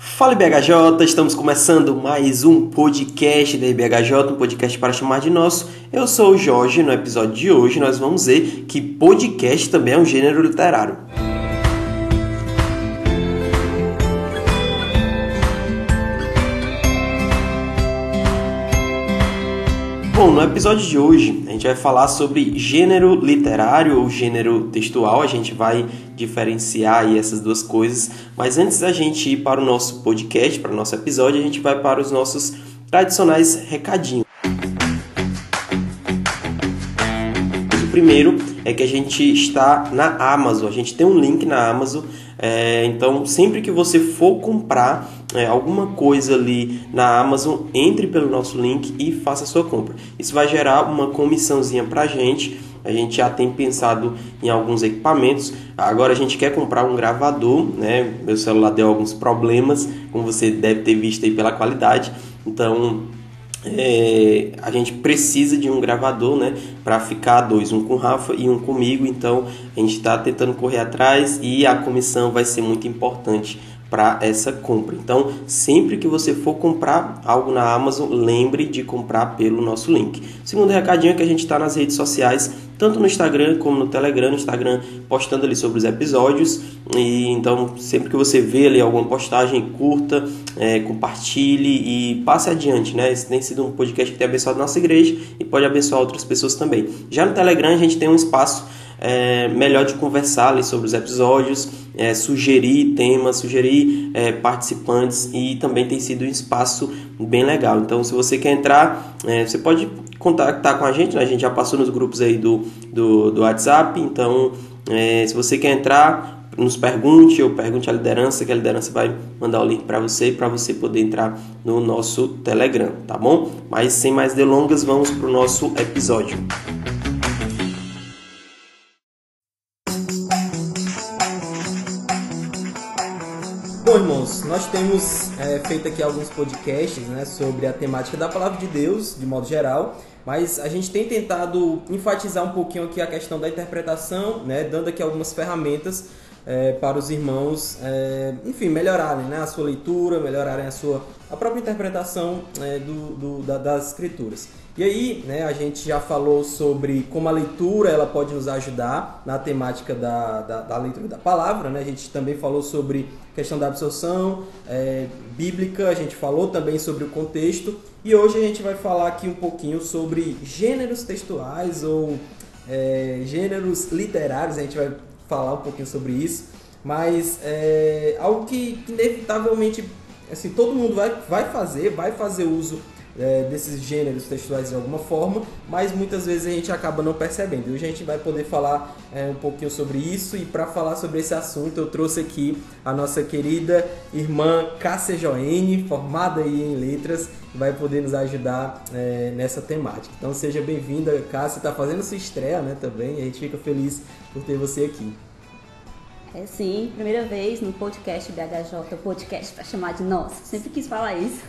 Fala IBHJ, estamos começando mais um podcast da IBHJ, um podcast para chamar de nosso. Eu sou o Jorge, no episódio de hoje nós vamos ver que podcast também é um gênero literário. Bom, no episódio de hoje a gente vai falar sobre gênero literário ou gênero textual. A gente vai diferenciar aí essas duas coisas. Mas antes da gente ir para o nosso podcast, para o nosso episódio, a gente vai para os nossos tradicionais recadinhos. O primeiro é que a gente está na Amazon. A gente tem um link na Amazon. É, então, sempre que você for comprar é, alguma coisa ali na Amazon, entre pelo nosso link e faça a sua compra. Isso vai gerar uma comissãozinha para a gente. A gente já tem pensado em alguns equipamentos. Agora a gente quer comprar um gravador, né? Meu celular deu alguns problemas, como você deve ter visto aí pela qualidade. Então é, a gente precisa de um gravador, né, para ficar dois, um com o Rafa e um comigo. Então a gente está tentando correr atrás e a comissão vai ser muito importante para essa compra. Então, sempre que você for comprar algo na Amazon, lembre de comprar pelo nosso link. Segundo recadinho é que a gente está nas redes sociais, tanto no Instagram como no Telegram. No Instagram, postando ali sobre os episódios. E então, sempre que você vê ali alguma postagem, curta, é, compartilhe e passe adiante, né? Esse tem sido um podcast que tem abençoado nossa igreja e pode abençoar outras pessoas também. Já no Telegram, a gente tem um espaço é, melhor de conversar ali sobre os episódios, é, sugerir temas, sugerir é, participantes e também tem sido um espaço bem legal. Então, se você quer entrar, é, você pode contactar com a gente, né? a gente já passou nos grupos aí do, do, do WhatsApp, então é, se você quer entrar, nos pergunte ou pergunte à liderança, que a liderança vai mandar o link para você para você poder entrar no nosso Telegram, tá bom? Mas sem mais delongas, vamos para o nosso episódio. Nós temos é, feito aqui alguns podcasts né, sobre a temática da palavra de Deus, de modo geral, mas a gente tem tentado enfatizar um pouquinho aqui a questão da interpretação, né, dando aqui algumas ferramentas é, para os irmãos, é, enfim, melhorarem né, a sua leitura, melhorarem a sua a própria interpretação é, do, do da, das escrituras. E aí, né, a gente já falou sobre como a leitura ela pode nos ajudar na temática da, da, da leitura da palavra. Né? A gente também falou sobre questão da absorção é, bíblica, a gente falou também sobre o contexto. E hoje a gente vai falar aqui um pouquinho sobre gêneros textuais ou é, gêneros literários. A gente vai falar um pouquinho sobre isso. Mas é algo que inevitavelmente assim, todo mundo vai, vai fazer, vai fazer uso é, desses gêneros textuais de alguma forma, mas muitas vezes a gente acaba não percebendo. E hoje a gente vai poder falar é, um pouquinho sobre isso e para falar sobre esse assunto eu trouxe aqui a nossa querida irmã Cássia Joene, formada aí em letras, que vai poder nos ajudar é, nessa temática. Então seja bem-vinda, Cássia, está fazendo sua estreia né, também, a gente fica feliz por ter você aqui. É sim, primeira vez no podcast BHJ, podcast para chamar de nosso. Sempre quis falar isso.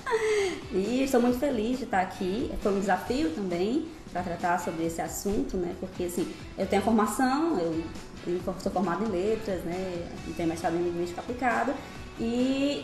e estou muito feliz de estar aqui. Foi um desafio também para tratar sobre esse assunto, né? Porque assim, eu tenho a formação, eu, eu sou formada em letras, né? Tenho mestrado em linguística aplicada e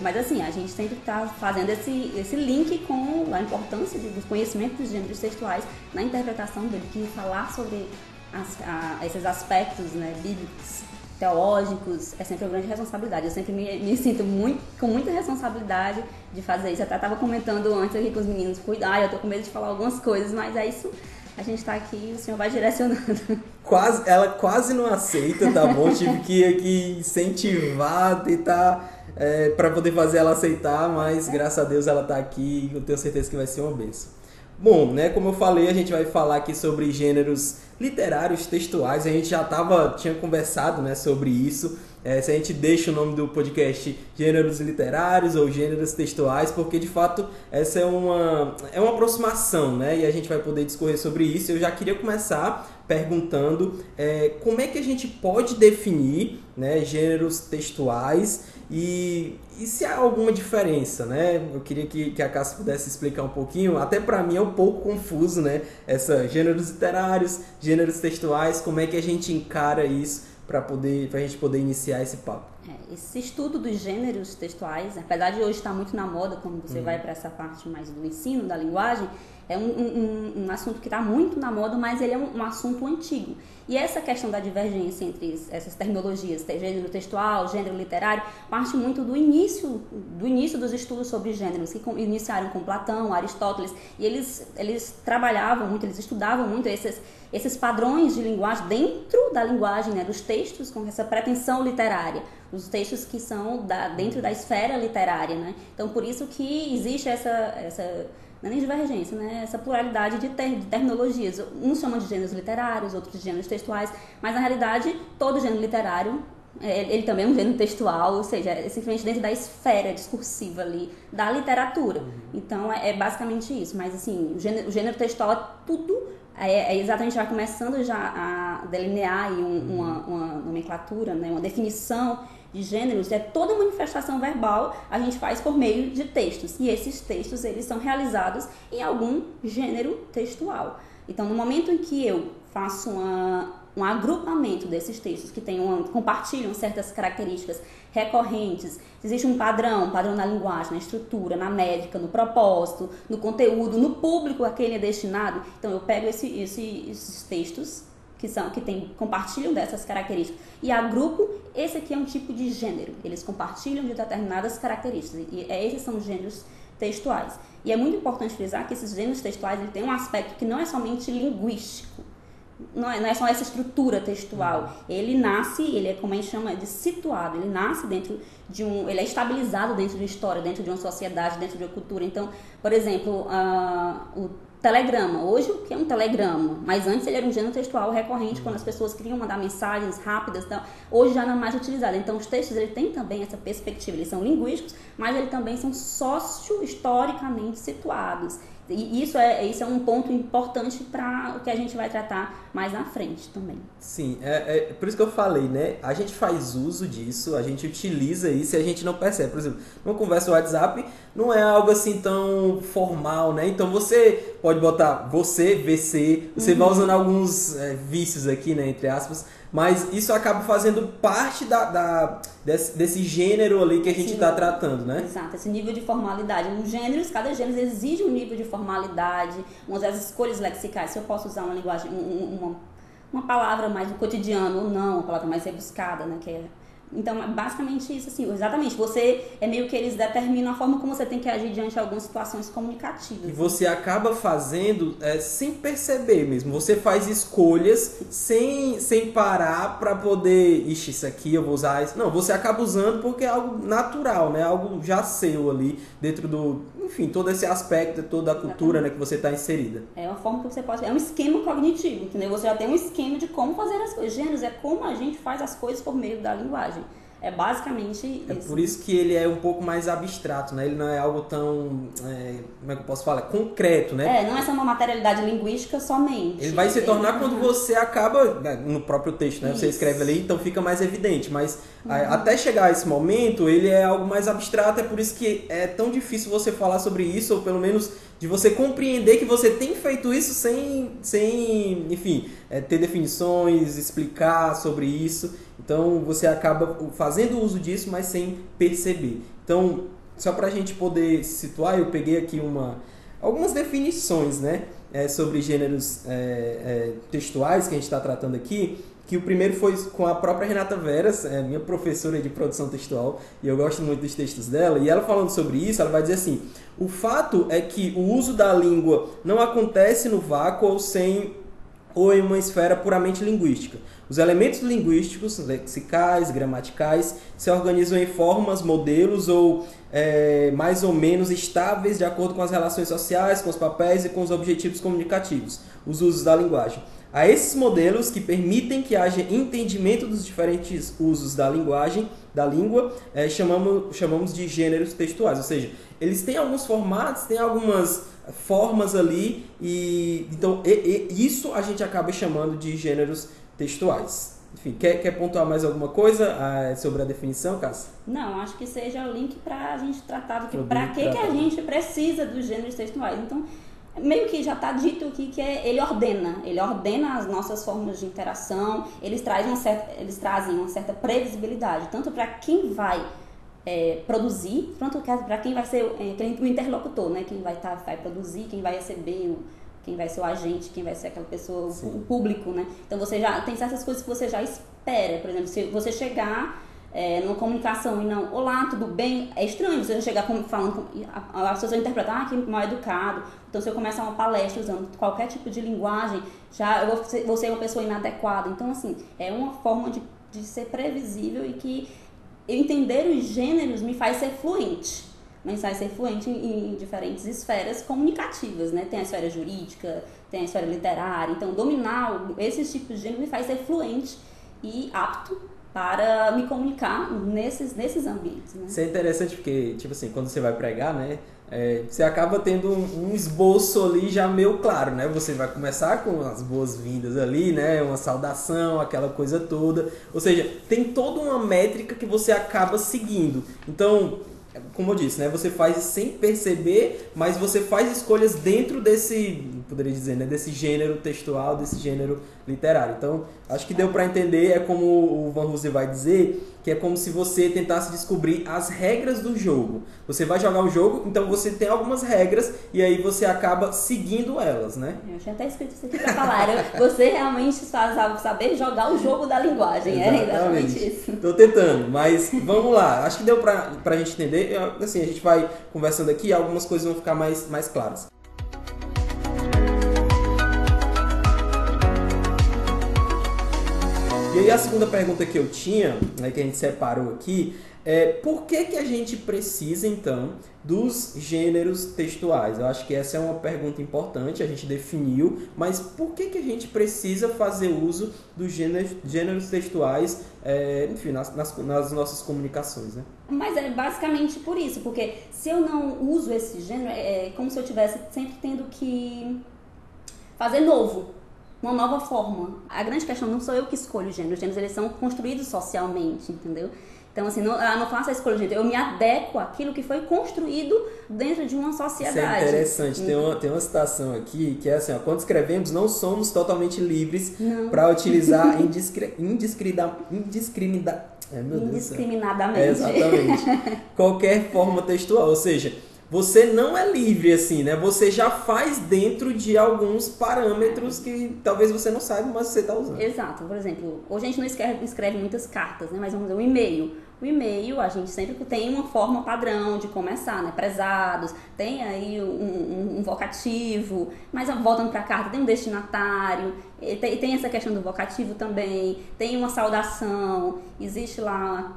mas assim, a gente sempre está fazendo esse, esse link com a importância dos conhecimentos dos gêneros textuais na interpretação dele, que falar sobre as, a, esses aspectos né, bíblicos, teológicos, é sempre uma grande responsabilidade. Eu sempre me, me, sinto muito, com muita responsabilidade de fazer isso. Eu até estava comentando antes aqui com os meninos, cuidar, eu estou com medo de falar algumas coisas, mas é isso. A gente está aqui e o senhor vai direcionando. Quase, ela quase não aceita, tá bom? Tive que, aqui incentivar, tentar é, para poder fazer ela aceitar, mas graças a Deus ela está aqui e eu tenho certeza que vai ser uma benção. Bom, né, como eu falei, a gente vai falar aqui sobre gêneros literários, textuais. A gente já tava, tinha conversado né, sobre isso. É, se a gente deixa o nome do podcast Gêneros Literários ou Gêneros Textuais, porque de fato essa é uma, é uma aproximação, né? E a gente vai poder discorrer sobre isso. Eu já queria começar perguntando é, como é que a gente pode definir né, gêneros textuais e, e se há alguma diferença, né? Eu queria que, que a Cássia pudesse explicar um pouquinho. Até para mim é um pouco confuso, né? Essa gêneros literários, gêneros textuais, como é que a gente encara isso para poder, a gente poder iniciar esse papo? É, esse estudo dos gêneros textuais, apesar de hoje estar muito na moda, quando você uhum. vai para essa parte mais do ensino da linguagem, é um, um, um assunto que está muito na moda, mas ele é um, um, assunto antigo. E essa questão da divergência entre essas terminologias, gênero textual, gênero literário, parte muito do início, do início dos estudos sobre gêneros, que iniciaram com Platão, Aristóteles, e eles, eles trabalhavam muito, eles estudavam muito esses, esses padrões de linguagem dentro da linguagem, né, dos textos com essa pretensão literária, os textos que são da, dentro da esfera literária. Né? Então, por isso que existe essa... essa não é nem divergência, né? essa pluralidade de, ter, de terminologias. Uns chamam de gêneros literários, outros de gêneros textuais, mas na realidade todo gênero literário é, ele também é um gênero textual, ou seja, é simplesmente dentro da esfera discursiva ali da literatura. Uhum. Então é, é, basicamente isso. Mas assim, o gênero, o gênero textual é tudo é, é, exatamente já começando já a delinear um, uhum. uma, uma, nomenclatura, né, uma definição de gêneros, é toda manifestação verbal a gente faz por meio de textos. E esses textos, eles são realizados em algum gênero textual. Então, no momento em que eu faço uma, um agrupamento desses textos que tem uma, compartilham certas características recorrentes, existe um padrão, um padrão na linguagem, na estrutura, na médica, no propósito, no conteúdo, no público a quem ele é destinado. Então, eu pego esse, esse, esses textos que são que tem, compartilham dessas características. E agrupo, esse aqui é um tipo de gênero. Eles compartilham de determinadas características. E é, esses são os gêneros textuais. E é muito importante frisar que esses gêneros textuais ele tem um aspecto que não é somente linguístico. Não é, não é só essa estrutura textual. Ele nasce, ele é como a gente chama de situado, ele nasce dentro de um. Ele é estabilizado dentro de uma história, dentro de uma sociedade, dentro de uma cultura. Então, por exemplo, uh, o telegrama. Hoje, o que é um telegrama? Mas antes ele era um gênero textual recorrente, quando as pessoas queriam mandar mensagens rápidas. Então, hoje já não é mais utilizado. Então, os textos ele têm também essa perspectiva. Eles são linguísticos, mas eles também são socio-historicamente situados. E isso é, isso é um ponto importante para o que a gente vai tratar mais na frente também. Sim, é, é, por isso que eu falei, né? A gente faz uso disso, a gente utiliza isso e a gente não percebe. Por exemplo, numa conversa WhatsApp não é algo assim tão formal, né? Então você pode botar você, VC, você uhum. vai usando alguns é, vícios aqui, né? Entre aspas mas isso acaba fazendo parte da, da desse, desse, gênero ali que a gente está tratando, né? Exato, esse nível de formalidade. Os gêneros, cada gênero exige um nível de formalidade, umas das escolhas lexicais. Se eu posso usar uma linguagem, um, uma, uma palavra mais do cotidiano ou não, uma palavra mais rebuscada, né? Que é então, é basicamente isso, assim, exatamente. Você é meio que eles determinam a forma como você tem que agir diante de algumas situações comunicativas. E você acaba fazendo é, sem perceber mesmo. Você faz escolhas sem, sem parar para poder. Ixi, isso aqui eu vou usar isso. Não, você acaba usando porque é algo natural, né? Algo já seu ali, dentro do. Enfim, todo esse aspecto, toda a cultura né, que você está inserida. É uma forma que você pode. É um esquema cognitivo, entendeu? Você já tem um esquema de como fazer as coisas. Gêneros é como a gente faz as coisas por meio da linguagem. É basicamente é isso. É por isso que ele é um pouco mais abstrato, né? Ele não é algo tão, é, como é que eu posso falar? Concreto, né? É, não é só uma materialidade linguística somente. Ele vai se tornar é, quando você acaba, né, no próprio texto, né? Isso. Você escreve ali, então fica mais evidente. Mas uhum. até chegar a esse momento, ele é algo mais abstrato, é por isso que é tão difícil você falar sobre isso, ou pelo menos de você compreender que você tem feito isso sem, sem enfim, é, ter definições, explicar sobre isso. Então você acaba fazendo uso disso, mas sem perceber. Então, só para a gente poder situar, eu peguei aqui uma, algumas definições né, é, sobre gêneros é, é, textuais que a gente está tratando aqui que o primeiro foi com a própria Renata Veras, é minha professora de produção textual, e eu gosto muito dos textos dela, e ela falando sobre isso, ela vai dizer assim: "O fato é que o uso da língua não acontece no vácuo ou sem ou em uma esfera puramente linguística. Os elementos linguísticos, lexicais, gramaticais, se organizam em formas, modelos ou é, mais ou menos estáveis de acordo com as relações sociais, com os papéis e com os objetivos comunicativos, os usos da linguagem a esses modelos que permitem que haja entendimento dos diferentes usos da linguagem, da língua, é, chamamos, chamamos de gêneros textuais. Ou seja, eles têm alguns formatos, têm algumas formas ali, e então e, e, isso a gente acaba chamando de gêneros textuais. Enfim, quer, quer pontuar mais alguma coisa ah, sobre a definição, Cássia? Não, acho que seja o link para a gente tratar do que para que, que a gente precisa dos gêneros textuais. Então, meio que já está dito aqui que é, ele ordena, ele ordena as nossas formas de interação, eles trazem uma certa, eles trazem uma certa previsibilidade, tanto para quem vai é, produzir, quanto para quem vai ser é, o interlocutor, né? Quem vai, tá, vai produzir, quem vai receber, quem vai ser o agente, quem vai ser aquela pessoa, Sim. o público, né? Então você já tem certas coisas que você já espera, por exemplo, se você chegar é, numa comunicação e não, olá, tudo bem? É estranho você chegar falando, a, a pessoa interpretar, ah, que mal educado. Então, se eu começar uma palestra usando qualquer tipo de linguagem, já eu vou ser, vou ser uma pessoa inadequada. Então, assim, é uma forma de, de ser previsível e que entender os gêneros me faz ser fluente. Me faz ser fluente em, em diferentes esferas comunicativas, né? Tem a esfera jurídica, tem a esfera literária. Então, dominar esses tipos de gênero me faz ser fluente e apto para me comunicar nesses, nesses ambientes. Né? Isso é interessante porque, tipo assim, quando você vai pregar, né? É, você acaba tendo um, um, esboço ali já meio claro, né? Você vai começar com as boas-vindas ali, né? Uma saudação, aquela coisa toda. Ou seja, tem toda uma métrica que você acaba seguindo. Então, como eu disse, né? Você faz sem perceber, mas você faz escolhas dentro desse, poderia dizer, né? Desse gênero textual, desse gênero literário. Então, acho que deu para entender, é como o Van Hooser vai dizer, que é como se você tentasse descobrir as regras do jogo. Você vai jogar o jogo, então você tem algumas regras e aí você acaba seguindo elas, né? Eu tinha até escrito isso aqui pra falar. você realmente saber jogar o jogo da linguagem. É exatamente. É exatamente isso. Tô tentando, mas vamos lá. Acho que deu pra, pra gente entender. Assim, a gente vai conversando aqui, algumas coisas vão ficar mais, mais claras. E aí a segunda pergunta que eu tinha, né, que a gente separou aqui, é por que, que a gente precisa então dos gêneros textuais? Eu acho que essa é uma pergunta importante, a gente definiu, mas por que, que a gente precisa fazer uso dos gêneros, gêneros textuais, é, enfim, nas, nas, nas, nossas comunicações, né? Mas é basicamente por isso, porque se eu não uso esse gênero, é, é como se eu tivesse sempre tendo que fazer novo uma nova forma. A grande questão não sou eu que escolho os gêneros, os gêneros eles são construídos socialmente, entendeu? Então, assim, não, eu não faço a escolha gênero, eu me adequo àquilo que foi construído dentro de uma sociedade. Isso é interessante. Tem uma, tem uma citação aqui que é assim: ó, quando escrevemos, não somos totalmente livres para utilizar indiscrida, é, indiscriminadamente. É, exatamente. qualquer forma textual. Ou seja, você não é livre assim, né? Você já faz dentro de alguns parâmetros que talvez você não saiba, mas você está usando. Exato. Por exemplo, hoje a gente não escreve, escreve muitas cartas, né? Mas vamos dizer, um e-mail. O e-mail, a gente sempre tem uma forma padrão de começar, né? Prezados, tem aí um, um, um vocativo, mas voltando para a carta, tem um destinatário, tem, tem essa questão do vocativo também, tem uma saudação, existe lá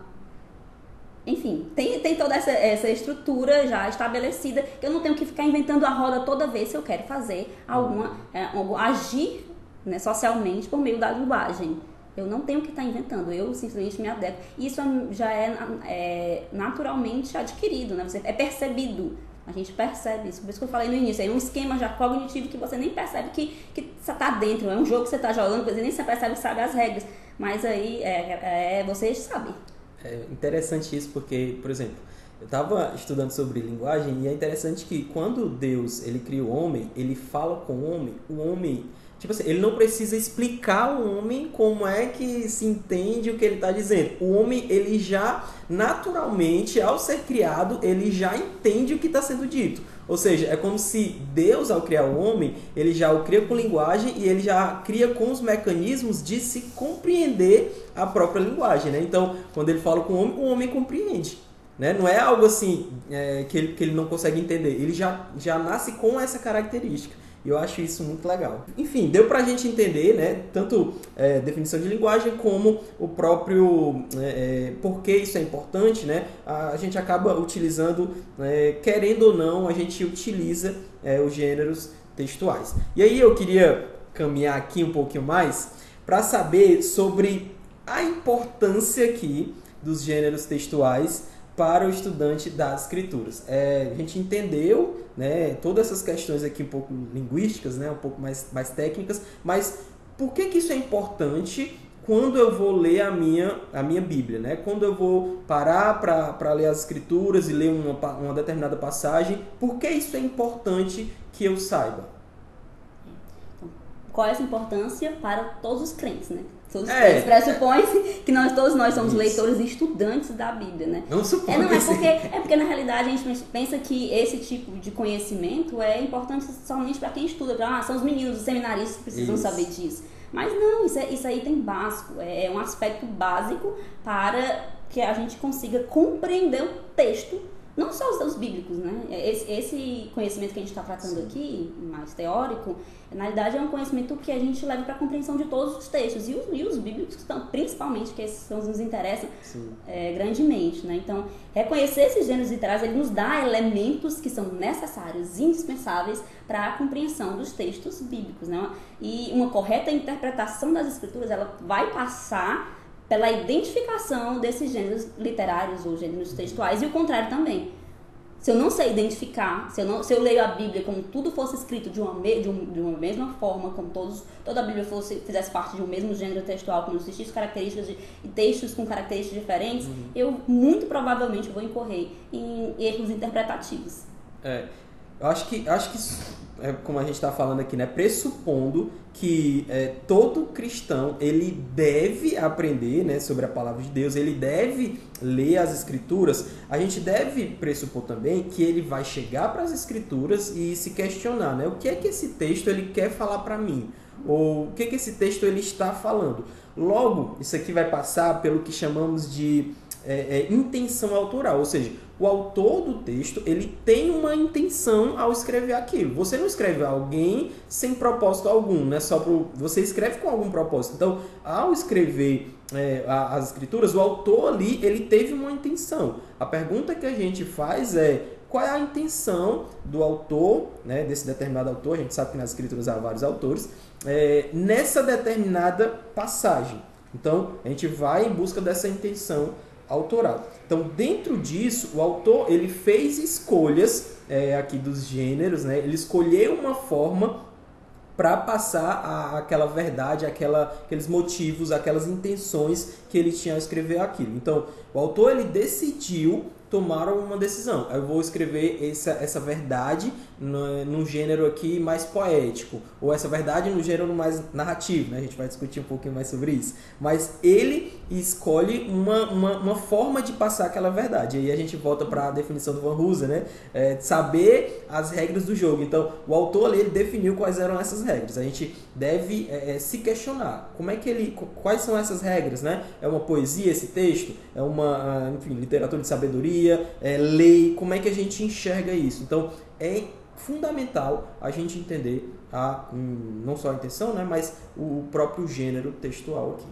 enfim, tem, tem toda essa, essa estrutura já estabelecida que eu não tenho que ficar inventando a roda toda vez que eu quero fazer alguma, é, agir né, socialmente por meio da linguagem. Eu não tenho que estar inventando, eu simplesmente me adequo. Isso já é, é, naturalmente adquirido, né? Você, é percebido. A gente percebe isso. Por isso que eu falei no início, é um esquema já cognitivo que você nem percebe que, que está dentro. É um jogo que você está jogando, você nem percebe que sabe as regras. Mas aí é, é, você sabe é interessante isso porque, por exemplo, eu estava estudando sobre linguagem e é interessante que quando Deus ele cria o homem, ele fala com o homem, o homem, tipo assim, ele não precisa explicar ao homem como é que se entende o que ele está dizendo. O homem, ele já, naturalmente, ao ser criado, ele já entende o que está sendo dito. Ou seja, é como se Deus, ao criar o homem, ele já o cria com linguagem e ele já cria com os mecanismos de se compreender a própria linguagem. Né? Então, quando ele fala com o homem, o homem compreende. Né? Não é algo assim é, que, ele, que ele não consegue entender. Ele já, já nasce com essa característica. E eu acho isso muito legal. Enfim, deu pra gente entender, né? Tanto é, definição de linguagem como o próprio é, é, por que isso é importante, né? A gente acaba utilizando, é, querendo ou não, a gente utiliza é, os gêneros textuais. E aí eu queria caminhar aqui um pouquinho mais para saber sobre a importância aqui dos gêneros textuais para o estudante das escrituras. É, a gente entendeu né, todas essas questões aqui um pouco linguísticas, né, um pouco mais, mais técnicas, mas por que, que isso é importante quando eu vou ler a minha, a minha Bíblia, né? Quando eu vou parar para ler as Escrituras e ler uma, uma determinada passagem, por que isso é importante que eu saiba? Qual é essa importância para todos os crentes, né? Todos os é. pressupõe que nós todos nós somos isso. leitores e estudantes da Bíblia, né? Não supõe. É, não, é porque, é porque na realidade a gente pensa que esse tipo de conhecimento é importante somente para quem estuda. Pra, ah, são os meninos, os seminaristas que precisam isso. saber disso. Mas não, isso, é, isso aí tem básico, é, é um aspecto básico para que a gente consiga compreender o texto não só os, os bíblicos, né? Esse, esse, conhecimento que a gente está tratando Sim. aqui, mais teórico, na realidade é um conhecimento que a gente leva para a compreensão de todos os textos. E os, e os bíblicos, estão, principalmente, que esses são os que nos interessam é, grandemente, né? Então, reconhecer esses gêneros literários, ele nos dá elementos que são necessários, indispensáveis para a compreensão dos textos bíblicos, né? E uma correta interpretação das escrituras, ela vai passar pela identificação desses gêneros literários ou gêneros textuais e o contrário também. Se eu não sei identificar, se eu, não, se eu leio a Bíblia como tudo fosse escrito de uma, de, um, de uma mesma forma, como todos, toda a Bíblia fosse, fizesse parte de um mesmo gênero textual, com existissem características de, e textos com características diferentes, uhum. eu muito provavelmente vou incorrer em erros interpretativos. É, eu acho que, acho que é, como a gente está falando aqui, né, pressupondo que é, todo cristão ele deve aprender né, sobre a palavra de Deus, ele deve ler as escrituras, a gente deve pressupor também que ele vai chegar para as escrituras e se questionar, né, o que é que esse texto ele quer falar para mim? Ou o que, é que esse texto ele está falando? Logo, isso aqui vai passar pelo que chamamos de é, é, intenção autoral, ou seja, o autor do texto ele tem uma intenção ao escrever aquilo. Você não escreve alguém sem propósito algum, né? Só pro, você escreve com algum propósito. Então, ao escrever é, as escrituras, o autor ali ele teve uma intenção. A pergunta que a gente faz é qual é a intenção do autor, né, desse determinado autor, a gente sabe que nas escrituras há vários autores, é, nessa determinada passagem. Então, a gente vai em busca dessa intenção autoral. Então, dentro disso, o autor ele fez escolhas é, aqui dos gêneros, né? Ele escolheu uma forma para passar a, aquela verdade, aquela, aqueles motivos, aquelas intenções que ele tinha ao escrever aquilo. Então, o autor ele decidiu tomaram uma decisão. Eu vou escrever essa, essa verdade no, num gênero aqui mais poético, ou essa verdade no gênero mais narrativo, né? A gente vai discutir um pouquinho mais sobre isso. Mas ele escolhe uma, uma, uma forma de passar aquela verdade. E aí a gente volta para a definição do Van Hooser, né? É, saber as regras do jogo. Então, o autor ali, ele definiu quais eram essas regras. A gente deve é, é, se questionar. Como é que ele... Quais são essas regras, né? É uma poesia esse texto? É uma, ah, enfim, literatura de sabedoria? É, lei, como é que a gente enxerga isso? Então, é fundamental a gente entender a, não só a intenção, né, mas o próprio gênero textual aqui.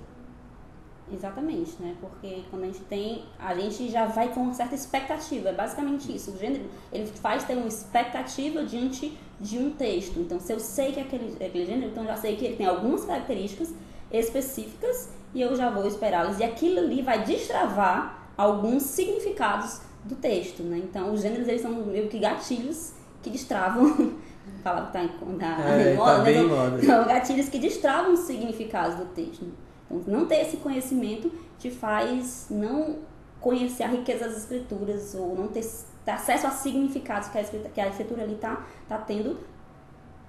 Exatamente, né? Porque quando a gente tem, a gente já vai com uma certa expectativa, é basicamente isso. O gênero, ele faz ter uma expectativa diante de um texto. Então, se eu sei que é aquele, é aquele gênero, então já sei que ele tem algumas características específicas e eu já vou esperá-las. E aquilo ali vai destravar alguns significados do texto, né? Então, os gêneros eles são meio que gatilhos que destravam falar que tá em, tá é, moda, tá né? moda. São gatilhos que destravam os significados do texto. Então, não ter esse conhecimento te faz não conhecer a riqueza das escrituras ou não ter, ter acesso a significados que a, escritura, que a escritura ali tá, tá tendo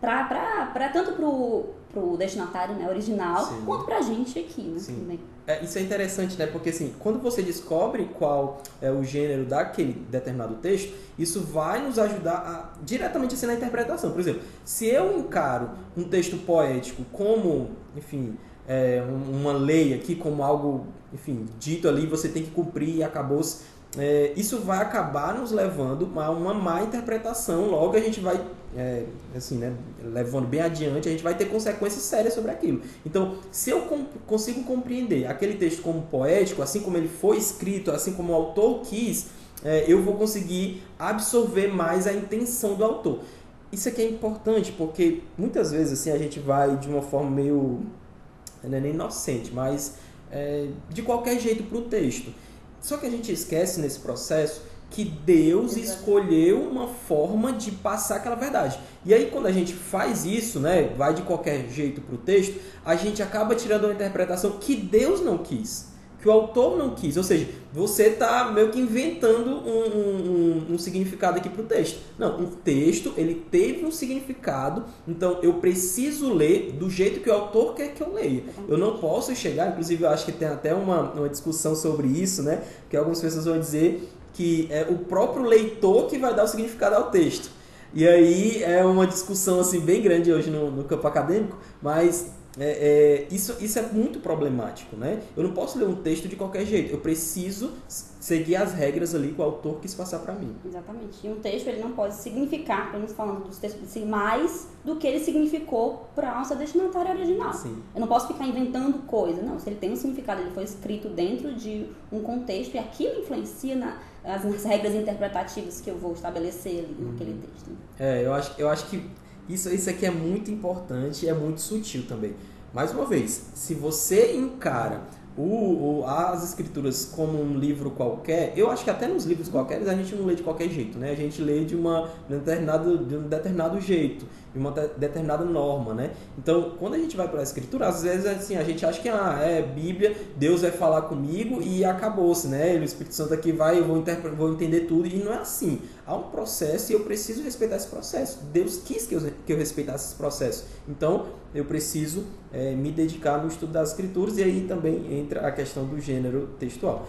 pra, pra, pra, tanto pro, pro destinatário né, original Sim. quanto pra gente aqui, né? Sim. É, isso é interessante, né? Porque assim, quando você descobre qual é o gênero daquele determinado texto, isso vai nos ajudar a, diretamente assim na interpretação. Por exemplo, se eu encaro um texto poético como, enfim, é, uma lei aqui, como algo, enfim, dito ali, você tem que cumprir e acabou-se é, isso vai acabar nos levando a uma má interpretação. Logo a gente vai, é, assim, né, levando bem adiante, a gente vai ter consequências sérias sobre aquilo. Então, se eu comp consigo compreender aquele texto como poético, assim como ele foi escrito, assim como o autor quis, é, eu vou conseguir absorver mais a intenção do autor. Isso aqui é importante porque muitas vezes assim a gente vai de uma forma meio não é nem inocente, mas é, de qualquer jeito para o texto. Só que a gente esquece nesse processo que Deus escolheu uma forma de passar aquela verdade. E aí quando a gente faz isso, né, vai de qualquer jeito para o texto, a gente acaba tirando uma interpretação que Deus não quis que o autor não quis. Ou seja, você está meio que inventando um, um, um significado aqui para o texto. Não, o texto ele teve um significado, então eu preciso ler do jeito que o autor quer que eu leia. Eu não posso chegar, inclusive eu acho que tem até uma, uma discussão sobre isso, né? Que algumas pessoas vão dizer que é o próprio leitor que vai dar o significado ao texto. E aí é uma discussão assim bem grande hoje no, no campo acadêmico, mas é, é, isso, isso é muito problemático, né? Eu não posso ler um texto de qualquer jeito. Eu preciso seguir as regras ali que o autor quis passar para mim. Exatamente. E um texto ele não pode significar, pelo menos falando dos textos si, mais do que ele significou para a nossa destinatária original. Sim. Eu não posso ficar inventando coisa. Não, se ele tem um significado, ele foi escrito dentro de um contexto e aquilo influencia na, as, nas regras interpretativas que eu vou estabelecer ali uhum. naquele texto. É, eu acho, eu acho que isso, isso aqui é muito importante e é muito sutil também. Mais uma vez, se você encara o, o, as escrituras como um livro qualquer, eu acho que até nos livros qualquer a gente não lê de qualquer jeito, né? A gente lê de, uma, de, um, determinado, de um determinado jeito, de uma determinada norma, né? Então, quando a gente vai para a escritura, às vezes assim, a gente acha que ah, é Bíblia, Deus vai falar comigo e acabou-se, né? O Espírito Santo aqui vai, eu vou, vou entender tudo, e não é assim. Há um processo e eu preciso respeitar esse processo. Deus quis que eu, que eu respeitasse esse processo. Então, eu preciso é, me dedicar no estudo das escrituras e aí também entra a questão do gênero textual.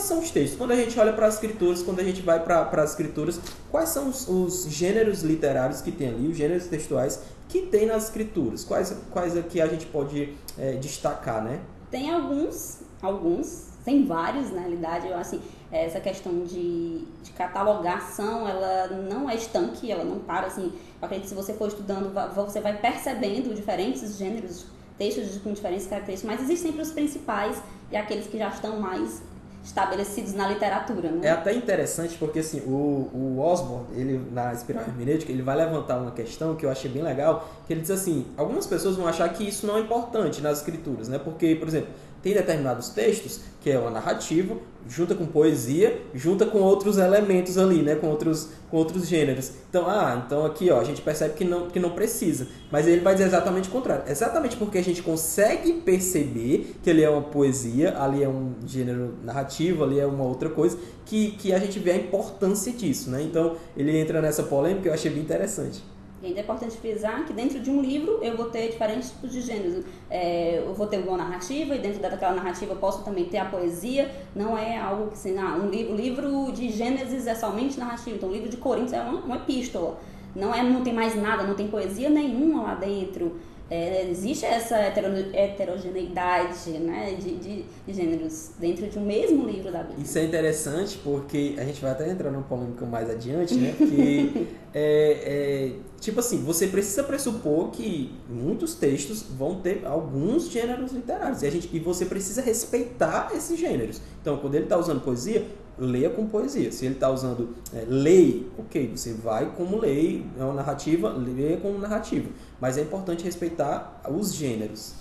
São os textos? Quando a gente olha para as escrituras, quando a gente vai para as escrituras, quais são os, os, gêneros literários que tem ali, os gêneros textuais que tem nas escrituras? Quais, quais aqui a gente pode é, destacar, né? Tem alguns, alguns, tem vários na realidade, eu assim, essa questão de, de, catalogação, ela não é estanque, ela não para assim. Eu acredito que se você for estudando, você vai percebendo diferentes gêneros, textos com diferentes características, mas existem sempre os principais e aqueles que já estão mais estabelecidos na literatura. Né? É até interessante porque assim, o, o Osborne, ele, na espiral hermenêutica, ele vai levantar uma questão que eu achei bem legal, que ele diz assim, algumas pessoas vão achar que isso não é importante nas escrituras, né? Porque, por exemplo, tem determinados textos que é uma narrativa, junta com poesia, junta com outros elementos ali, né, com outros, com outros gêneros. Então, ah, então aqui, ó, a gente percebe que não, que não precisa, mas ele vai dizer exatamente o contrário. Exatamente porque a gente consegue perceber que ele é uma poesia, ali é um gênero narrativo, ali é uma outra coisa, que, que a gente vê a importância disso, né? Então, ele entra nessa polêmica que eu achei bem interessante. E ainda é importante frisar que dentro de um livro eu vou ter diferentes tipos de gêneros. É, eu vou ter uma narrativa e dentro daquela narrativa eu posso também ter a poesia. Não é algo que, assim, ah, um livro, livro de Gênesis é somente narrativa. Então, o livro de Coríntios é uma, uma epístola. Não, é, não tem mais nada, não tem poesia nenhuma lá dentro. É, existe essa heterogeneidade né, de, de, de, gêneros dentro de um mesmo livro da Bíblia. Isso é interessante porque a gente vai até entrar numa polêmica mais adiante, né? Porque, é, é, tipo assim, você precisa pressupor que muitos textos vão ter alguns gêneros literários e, a gente, e você precisa respeitar esses gêneros. Então, quando ele está usando poesia, leia com poesia. Se ele está usando é, lei, ok, você vai como lei, é uma narrativa, leia como narrativa. Mas é importante respeitar os gêneros.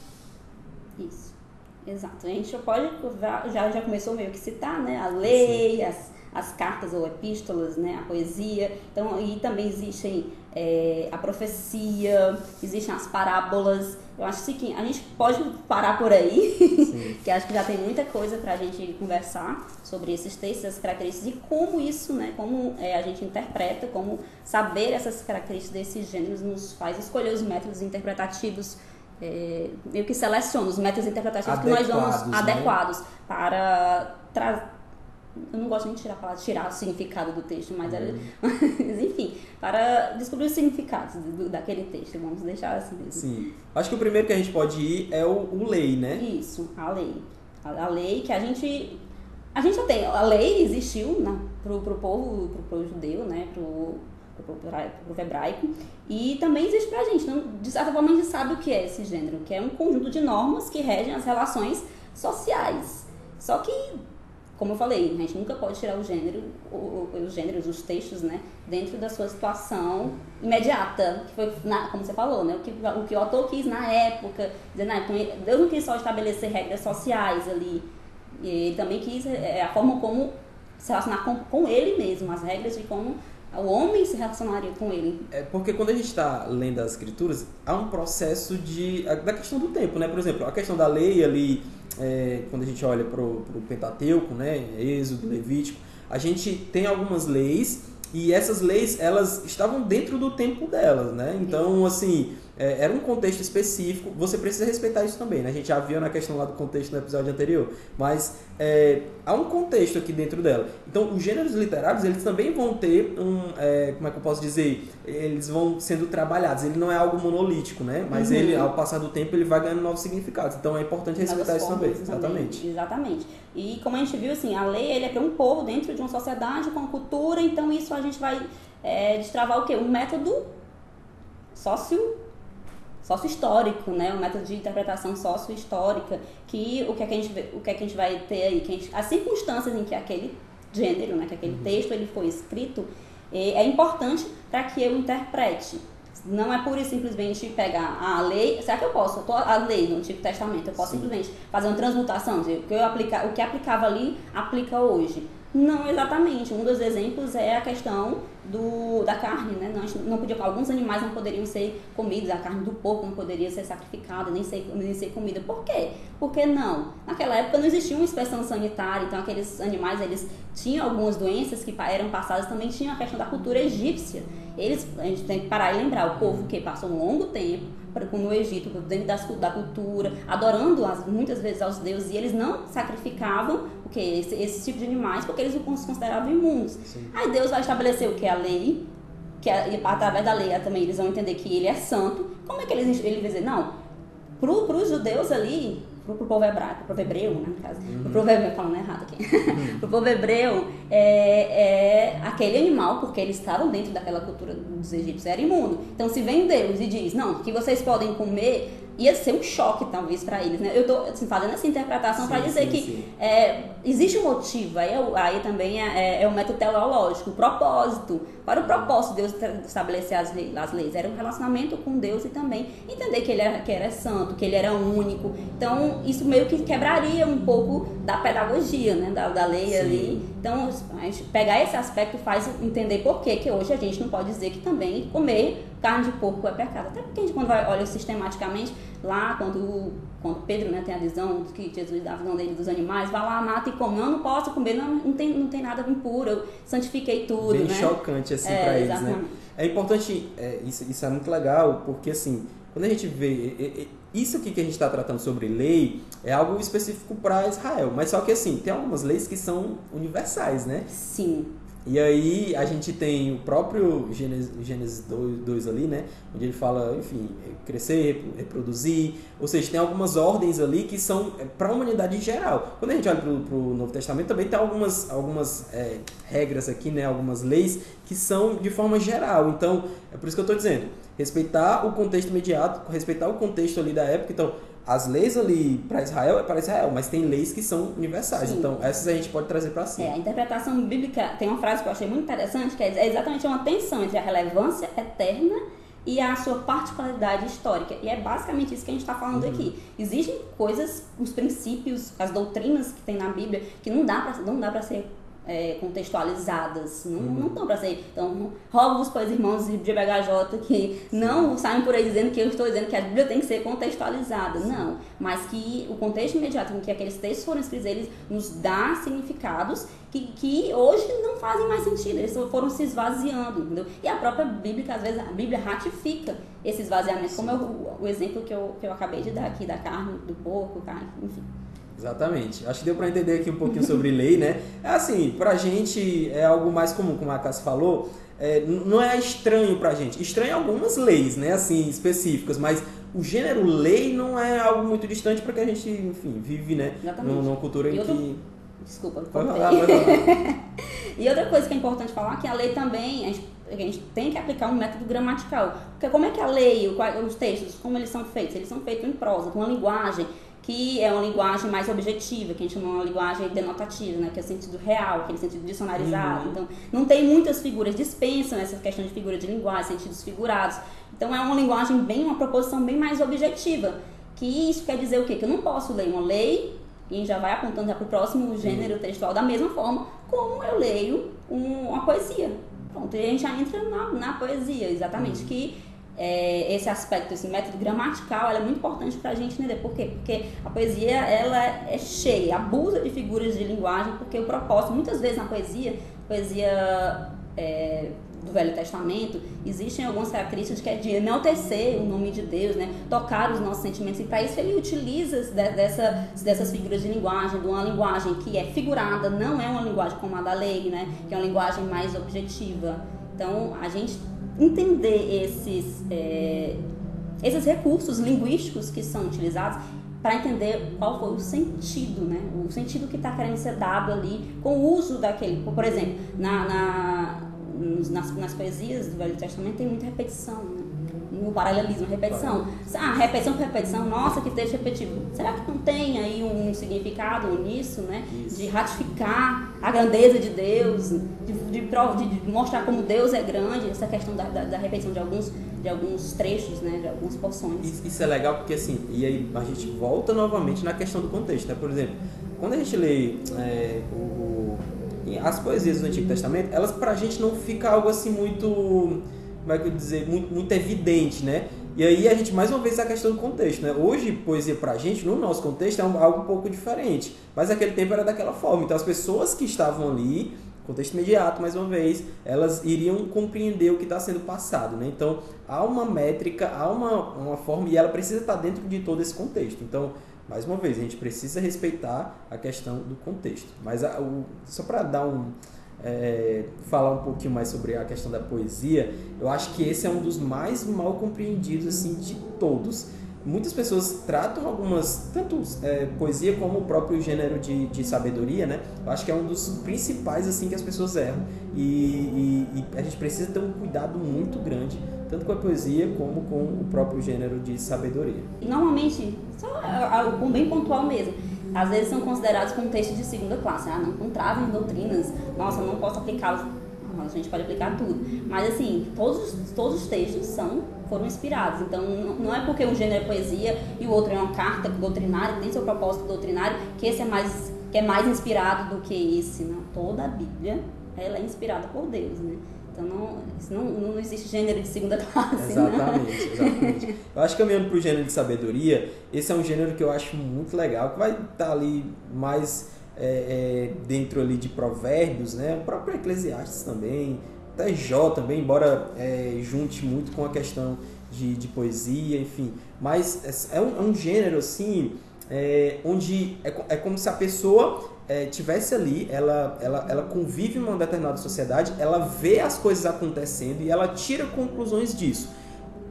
Isso, exato. A gente pode, já, já começou meio que citar, né? A lei, as, as cartas ou epístolas, né? A poesia. Então, e também existem é, a profecia, existem as parábolas. Eu acho que a gente pode parar por aí, que acho que já tem muita coisa para a gente conversar sobre esses textos, essas características e como isso, né, como é, a gente interpreta, como saber essas características desses gêneros nos faz escolher os métodos interpretativos é, meio que seleciona os métodos interpretativos adequados, que nós vamos né? adequados para trazer eu não gosto nem de tirar a palavra, tirar o significado do texto, mas, era, mas enfim, para descobrir os significados do, daquele texto, vamos deixar assim mesmo. Sim. Acho que o primeiro que a gente pode ir é o, o lei, né? Isso, a lei. A, a, lei que a gente. A gente já tem. A lei existiu né, pro, pro povo, pro, pro judeu, né? Pro, pro, pro, pro hebraico. E também existe pra gente. Então, de certa forma, a gente sabe o que é esse gênero, que é um conjunto de normas que regem as relações sociais. Só que como eu falei, a gente nunca pode tirar o gênero, os gêneros, os textos, né, dentro da sua situação imediata, que foi, na, como você falou, né, o que, o que o autor quis na época, dizendo, ah, Deus não quis só estabelecer regras sociais ali, ele também quis é, a forma como se relacionar com, com ele mesmo, as regras de como o homem se relacionaria com ele. É porque quando a gente está lendo as escrituras, há um processo de da questão do tempo, né? Por exemplo, a questão da lei ali, é, quando a gente olha para o Pentateuco, né? Êxodo, Levítico, a gente tem algumas leis e essas leis elas estavam dentro do tempo delas, né? Então, assim, é, era um contexto específico, você precisa respeitar isso também, né? A gente já viu na questão lá do contexto no episódio anterior, mas é, há um contexto aqui dentro dela. Então, os gêneros literários, eles também vão ter um, é, como é que eu posso dizer, eles vão sendo trabalhados, ele não é algo monolítico, né? Mas uhum. ele, ao passar do tempo, ele vai ganhando novos significados. Então, é importante respeitar isso também. Exatamente. Exatamente. E como a gente viu, assim, a lei, ele é para um povo dentro de uma sociedade com cultura, então isso a gente vai é, destravar o quê? Um método sócio sócio-histórico, né? Um método de interpretação sócio-histórica, que o que, é que a gente, o que, é que a gente vai ter aí, que gente, as circunstâncias em que aquele gênero, né, que aquele uhum. texto ele foi escrito, é, é importante para que eu interprete. Não é pura e simplesmente pegar a lei. Será que eu posso? Eu tô, a lei do Antigo Testamento, eu posso Sim. simplesmente fazer uma transmutação, dizer, o que, eu aplica, o que aplicava ali, aplica hoje. Não exatamente. Um dos exemplos é a questão do, da carne, né? Não, não podia, alguns animais não poderiam ser comidos, a carne do porco não poderia ser sacrificada, nem ser, nem ser comida. Por quê? Porque não. Naquela época não existia uma inspeção sanitária, então aqueles animais eles tinham algumas doenças que eram passadas, também tinha a questão da cultura egípcia. Eles, a gente tem que parar e lembrar, o povo que passou um longo tempo no Egito, dentro da cultura, adorando as, muitas vezes aos deuses, e eles não sacrificavam o que esse, esse tipo de animais porque eles os consideravam imundos. Sim. Aí Deus vai estabelecer o que é a lei, que é, através da lei também eles vão entender que ele é santo. Como é que eles ele vai dizer não? Para os judeus ali, pro, pro povo hebraico, pro povo hebreu, né, no caso, uhum. pro povo hebreu, falando errado aqui, uhum. pro povo hebreu, é, é aquele animal, porque eles estavam dentro daquela cultura dos egípcios, era imundo. Então, se vem Deus e diz, não, que vocês podem comer ia ser um choque talvez para eles, né? Eu tô assim, fazendo essa interpretação para dizer sim, que sim. É, existe um motivo, aí, é aí também é, é, é o método teológico, o propósito. Para o propósito de Deus estabelecer as leis, as leis, era um relacionamento com Deus e também entender que ele era, que era santo, que ele era único. Então, isso meio que quebraria um pouco da pedagogia, né? Da, da lei sim. ali. Então, pegar esse aspecto faz entender por que, que hoje a gente não pode dizer que também comer carne de porco é pecado. Até porque a gente, quando vai, olha sistematicamente, lá, quando, quando Pedro né, tem a visão que Jesus dá a visão dele dos animais, vai lá, mata e come. Não, não posso comer, não, não, tem, não tem nada impuro, eu santifiquei tudo. Bem né? chocante, assim, é, pra eles, né? É importante, é, isso, isso é muito legal, porque, assim, quando a gente vê. Isso aqui que a gente está tratando sobre lei é algo específico para Israel. Mas só que assim, tem algumas leis que são universais, né? Sim. E aí a gente tem o próprio Gênesis, Gênesis 2, 2 ali, né? Onde ele fala, enfim, crescer, reproduzir. Ou seja, tem algumas ordens ali que são é, para a humanidade em geral. Quando a gente olha para o Novo Testamento, também tem algumas, algumas é, regras aqui, né? Algumas leis que são de forma geral. Então, é por isso que eu estou dizendo. Respeitar o contexto imediato, respeitar o contexto ali da época. Então, as leis ali para Israel é para Israel, mas tem leis que são universais. Sim. Então, essas a gente pode trazer para si. É, a interpretação bíblica tem uma frase que eu achei muito interessante, que é exatamente uma tensão entre a relevância eterna e a sua particularidade histórica. E é basicamente isso que a gente está falando uhum. aqui. Existem coisas, os princípios, as doutrinas que tem na Bíblia que não dá para não dá para ser é, contextualizadas, não, uhum. não estão para ser. Então, rogo-vos, pois, irmãos de BHJ, que não saiam por aí dizendo que eu estou dizendo que a Bíblia tem que ser contextualizada. Sim. Não, mas que o contexto imediato em que aqueles textos foram escritos, eles nos dá significados que, que hoje não fazem mais sentido, eles foram se esvaziando, entendeu? E a própria Bíblia, às vezes, a Bíblia ratifica esse esvaziamento, como é o, o exemplo que eu, que eu acabei de dar aqui da carne, do porco, carne, enfim. Exatamente. Acho que deu para entender aqui um pouquinho sobre lei, né? É assim, pra gente é algo mais comum, como a Cassi falou, é, não é estranho pra gente. Estranho algumas leis, né, assim, específicas, mas o gênero lei não é algo muito distante para que a gente, enfim, vive, né, Exatamente. numa cultura em que... Desculpa, pode falar, E outra coisa que é importante falar é que a lei também, a gente, a gente tem que aplicar um método gramatical. Porque como é que a lei, os textos, como eles são feitos? Eles são feitos em prosa, com uma linguagem que é uma linguagem mais objetiva, que a gente chama uma linguagem denotativa, né, que é o sentido real, aquele sentido dicionarizado. Uhum. Então, não tem muitas figuras, dispensam essa questão de figura de linguagem, sentidos figurados. Então, é uma linguagem bem, uma proposição bem mais objetiva. Que isso quer dizer o quê? Que eu não posso ler uma lei e já vai apontando já para o próximo gênero textual da mesma forma como eu leio um, uma poesia. Pronto, e a gente já entra na, na poesia, exatamente, uhum. que é, esse aspecto, esse método gramatical, é muito importante para a gente entender. Por quê? Porque a poesia ela é cheia, abusa de figuras de linguagem, porque o propósito, muitas vezes na poesia, poesia é, do Velho Testamento, existem algumas características que é de enaltecer o nome de Deus, né? tocar os nossos sentimentos, e para isso ele utiliza dessa, dessas figuras de linguagem, de uma linguagem que é figurada, não é uma linguagem como a da lei, né? que é uma linguagem mais objetiva. Então, a gente entender esses, é, esses recursos linguísticos que são utilizados para entender qual foi o sentido, né? O sentido que está querendo ser dado ali com o uso daquele. Por exemplo, na, na nas, nas poesias do Velho Testamento tem muita repetição, né? No paralelismo, repetição. Ah, repetição por repetição, nossa, que texto repetitivo. Será que não tem aí um significado nisso, né? Isso. De ratificar a grandeza de Deus, de, de, de, mostrar como Deus é grande, essa questão da, da, da, repetição de alguns, de alguns trechos, né? De algumas porções. Isso, isso é legal porque, assim, e aí a gente volta novamente na questão do contexto, né? Por exemplo, quando a gente lê é, o, as poesias do Antigo Testamento, elas pra gente não fica algo assim muito como é que eu dizer, muito, muito evidente, né? E aí a gente, mais uma vez, a questão do contexto, né? Hoje, poesia pra gente, no nosso contexto, é um, algo um pouco diferente. Mas naquele tempo era daquela forma. Então as pessoas que estavam ali, contexto imediato, mais uma vez, elas iriam compreender o que está sendo passado, né? Então há uma métrica, há uma, uma forma, e ela precisa estar dentro de todo esse contexto. Então, mais uma vez, a gente precisa respeitar a questão do contexto. Mas a, o, só para dar um é, falar um pouquinho mais sobre a questão da poesia, eu acho que esse é um dos mais mal compreendidos assim de todos. Muitas pessoas tratam algumas, tanto é, poesia como o próprio gênero de, de sabedoria, né? Eu acho que é um dos principais assim que as pessoas erram e, e, e a gente precisa ter um cuidado muito grande tanto com a poesia como com o próprio gênero de sabedoria. Normalmente, só algo bem pontual mesmo às vezes são considerados como textos de segunda classe. Ah, não, contravem doutrinas, nossa, não posso aplicá-los. A gente pode aplicar tudo. Mas, assim, todos, todos os textos são, foram inspirados. Então, não é porque um gênero é poesia e o outro é uma carta doutrinária, tem seu propósito doutrinário, que esse é mais, que é mais inspirado do que esse. Não. Toda a Bíblia ela é inspirada por Deus, né? Então não, não, não existe gênero de segunda classe. Né? Exatamente, né? exatamente. Eu acho que caminhando para o gênero de sabedoria, esse é um gênero que eu acho muito legal, que vai estar tá ali mais é, é, dentro ali de provérbios, né? O próprio Eclesiastes também, até Jó também, embora é, junte muito com a questão de, de poesia, enfim. Mas é um, é um gênero assim, é, onde é, é como se a pessoa é, tivesse ali, ela, ela, ela convive em uma determinada sociedade, ela vê as coisas acontecendo e ela tira conclusões disso.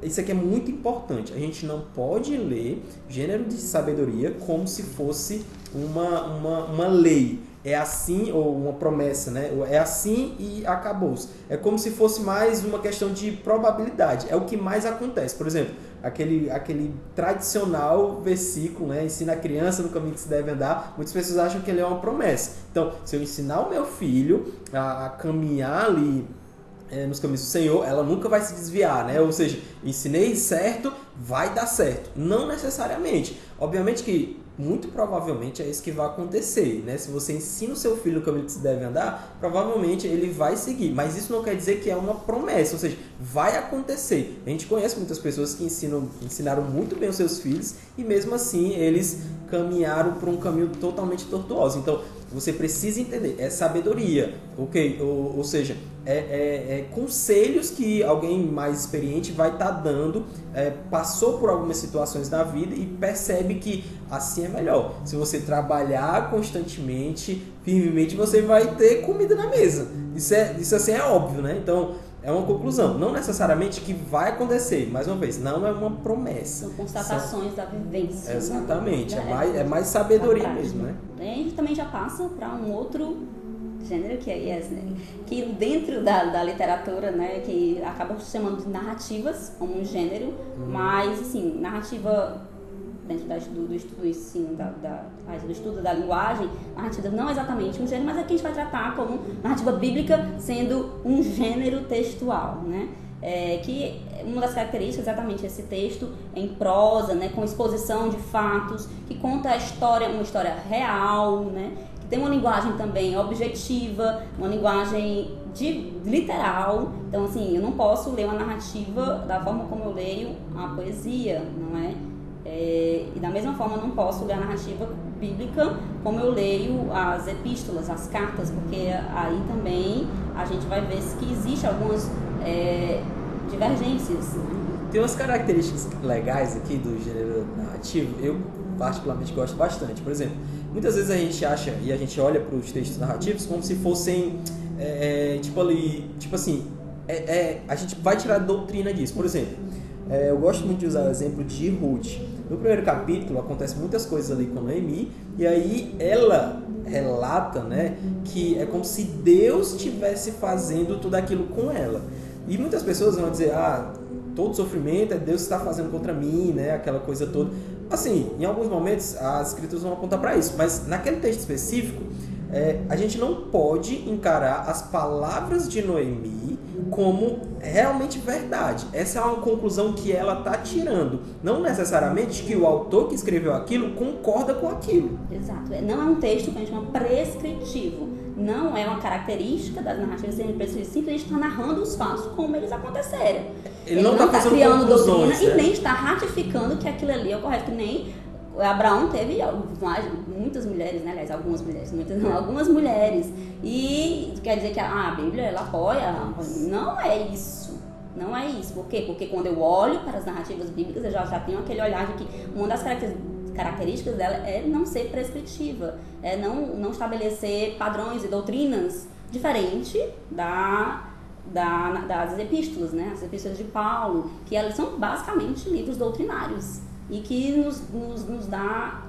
Isso aqui é muito importante. A gente não pode ler gênero de sabedoria como se fosse uma, uma, uma lei. É assim, ou uma promessa, né? É assim e acabou-se. É como se fosse mais uma questão de probabilidade. É o que mais acontece. Por exemplo, aquele, aquele tradicional versículo, né? Ensina a criança no caminho que se deve andar. Muitas pessoas acham que ele é uma promessa. Então, se eu ensinar o meu filho a, a caminhar ali é, nos caminhos do Senhor, ela nunca vai se desviar, né? Ou seja, ensinei certo, vai dar certo. Não necessariamente. Obviamente que muito provavelmente é isso que vai acontecer, né? Se você ensina o seu filho o caminho que se deve andar, provavelmente ele vai seguir. Mas isso não quer dizer que é uma promessa, ou seja, vai acontecer. A gente conhece muitas pessoas que ensinam, ensinaram muito bem os seus filhos e mesmo assim eles caminharam por um caminho totalmente tortuoso. Então, você precisa entender, é sabedoria, ok? Ou, ou seja, é, é, é, conselhos que alguém mais experiente vai estar tá dando, é, passou por algumas situações na vida e percebe que assim é melhor. Se você trabalhar constantemente, firmemente, você vai ter comida na mesa. Isso, é, isso assim é óbvio, né? Então, é uma conclusão. Não necessariamente que vai acontecer, mais uma vez, não é uma promessa. São constatações São... da vivência. Exatamente. Né? É, mais, é mais sabedoria mesmo, né? A gente também já passa para um outro gênero que é né? que dentro da, da literatura, né, que acaba chamando de narrativas como um gênero, hum. mas assim, narrativa dentro da, do, do, estudo do ensino, da, da, do estudo da linguagem, narrativa não é exatamente um gênero, mas aqui a gente vai tratar como narrativa bíblica sendo um gênero textual, né? É, que uma das características exatamente esse texto em prosa, né, com exposição de fatos, que conta a história, uma história real, né, que tem uma linguagem também objetiva, uma linguagem de literal. Então, assim, eu não posso ler uma narrativa da forma como eu leio a poesia, não é? É e da mesma forma, não posso ler a narrativa bíblica como eu leio as epístolas, as cartas, porque aí também a gente vai ver que existe algumas é, divergências. Tem umas características legais aqui do gênero narrativo, eu particularmente gosto bastante. Por exemplo, muitas vezes a gente acha e a gente olha para os textos narrativos como se fossem é, é, tipo ali, tipo assim, é, é, a gente vai tirar doutrina disso. Por exemplo, eu gosto muito de usar o exemplo de Ruth. No primeiro capítulo acontece muitas coisas ali com Noemi e aí ela relata, né, que é como se Deus estivesse fazendo tudo aquilo com ela. E muitas pessoas vão dizer, ah, todo sofrimento é Deus que está fazendo contra mim, né, aquela coisa toda. Assim, em alguns momentos as escrituras vão apontar para isso, mas naquele texto específico é, a gente não pode encarar as palavras de Noemi como realmente verdade. Essa é uma conclusão que ela está tirando. Não necessariamente que o autor que escreveu aquilo concorda com aquilo. Exato. É, não é um texto que a gente chama prescritivo. Não é uma característica das narrativas prescritivas. Simplesmente está narrando os fatos como eles aconteceram. Ele, Ele não está tá criando doutrina né? e nem está ratificando que aquilo ali é o correto. Que nem Abraão teve muitas mulheres, né? Aliás, algumas mulheres, muitas não, algumas mulheres. E quer dizer que a, a Bíblia ela apoia? Não é isso. Não é isso. Por quê? Porque quando eu olho para as narrativas bíblicas, eu já, já tenho aquele olhar de que uma das características dela é não ser prescritiva, é não, não estabelecer padrões e doutrinas diferente da, da, das epístolas, né? As epístolas de Paulo, que elas são basicamente livros doutrinários e que nos, nos, nos dá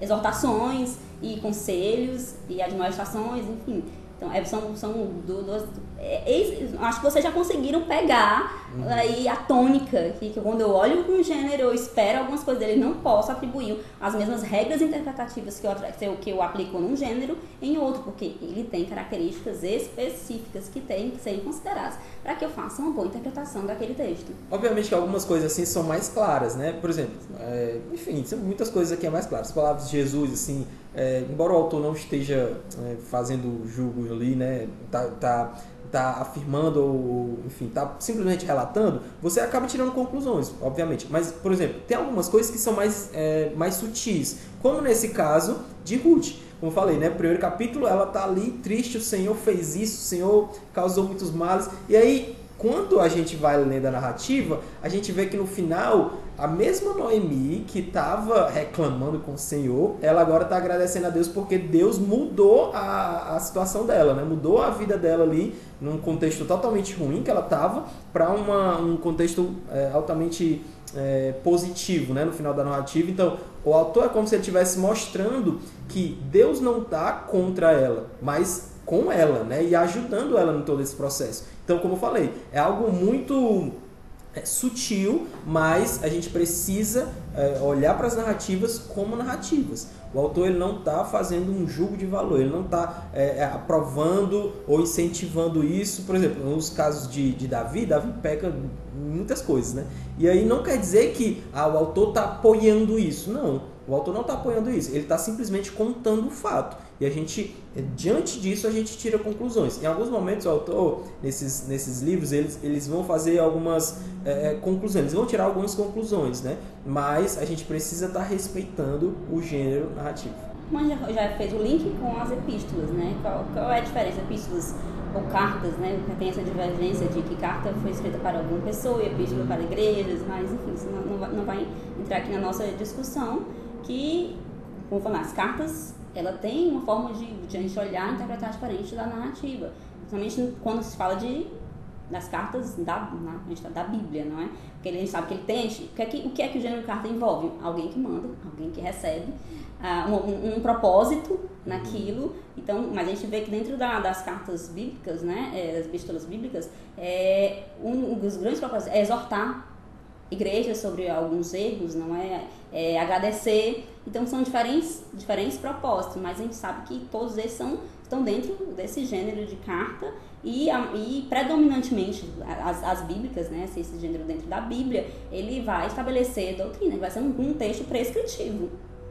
exortações e conselhos e admoestações, enfim. Então, é, são, são duas. É, acho que vocês já conseguiram pegar uhum. aí a tônica, que, que, quando eu olho para um gênero, eu espero algumas coisas dele, não posso atribuir as mesmas regras interpretativas que eu, que eu aplico num gênero em outro, porque ele tem características específicas que têm que serem consideradas para que eu faça uma boa interpretação daquele texto. Obviamente que algumas coisas assim são mais claras, né? Por exemplo, é, enfim, são muitas coisas aqui é mais claras. As palavras de Jesus, assim, é, embora o autor não esteja é, fazendo julgo ali, né, tá, tá, tá afirmando ou, enfim, tá simplesmente relatando, você acaba tirando conclusões, obviamente. Mas, por exemplo, tem algumas coisas que são mais, é, mais sutis, como nesse caso de Ruth. Como eu falei, né? Primeiro capítulo, ela tá ali triste, o Senhor fez isso, o Senhor causou muitos males. E aí, quando a gente vai lendo a narrativa, a gente vê que no final, a mesma Noemi que estava reclamando com o Senhor, ela agora está agradecendo a Deus porque Deus mudou a, a situação dela, né? mudou a vida dela ali, num contexto totalmente ruim que ela estava, para um contexto é, altamente é, positivo né? no final da narrativa. Então, o autor é como se ele estivesse mostrando que Deus não está contra ela, mas com ela, né? E ajudando ela em todo esse processo. Então, como eu falei, é algo muito é, sutil, mas a gente precisa é, olhar para as narrativas como narrativas. O autor ele não está fazendo um julgo de valor, ele não está é, é, aprovando ou incentivando isso. Por exemplo, nos casos de, de Davi, Davi peca muitas coisas, né? E aí não quer dizer que ah, o autor está apoiando isso. Não, o autor não está apoiando isso. Ele está simplesmente contando o fato. E a gente, diante disso, a gente tira conclusões. Em alguns momentos, o autor, nesses, nesses livros, eles, eles vão fazer algumas é, é conclusões, eles vão tirar algumas conclusões, né? Mas a gente precisa estar tá respeitando o gênero narrativo. Mas já, já fez o link com as epístolas, né? Qual, qual é a diferença? Epístolas ou cartas, né? Tem essa divergência de que carta foi escrita para alguma pessoa e epístola para igrejas, mas enfim, isso não, não, vai, entrar aqui na nossa discussão. Que, como falar, as cartas ela tem uma forma de, de a gente olhar e interpretar diferente da narrativa. Principalmente quando se fala de das cartas da, na, da Bíblia, não é? Porque a gente sabe que ele tem. O que, é que, o que é que o gênero carta envolve? Alguém que manda, alguém que recebe, uh, um, um, propósito naquilo. Então, mas a gente vê que dentro da, das cartas bíblicas, né, é, das epístolas bíblicas, é, um, um dos grandes propósitos é exortar igrejas sobre alguns erros, não é? é? agradecer. Então são diferentes, diferentes propósitos, mas a gente sabe que todos eles são, estão dentro desse gênero de carta e, e predominantemente as, as bíblicas, né, esse gênero dentro da Bíblia, ele vai estabelecer doutrina, vai ser um, um texto prescritivo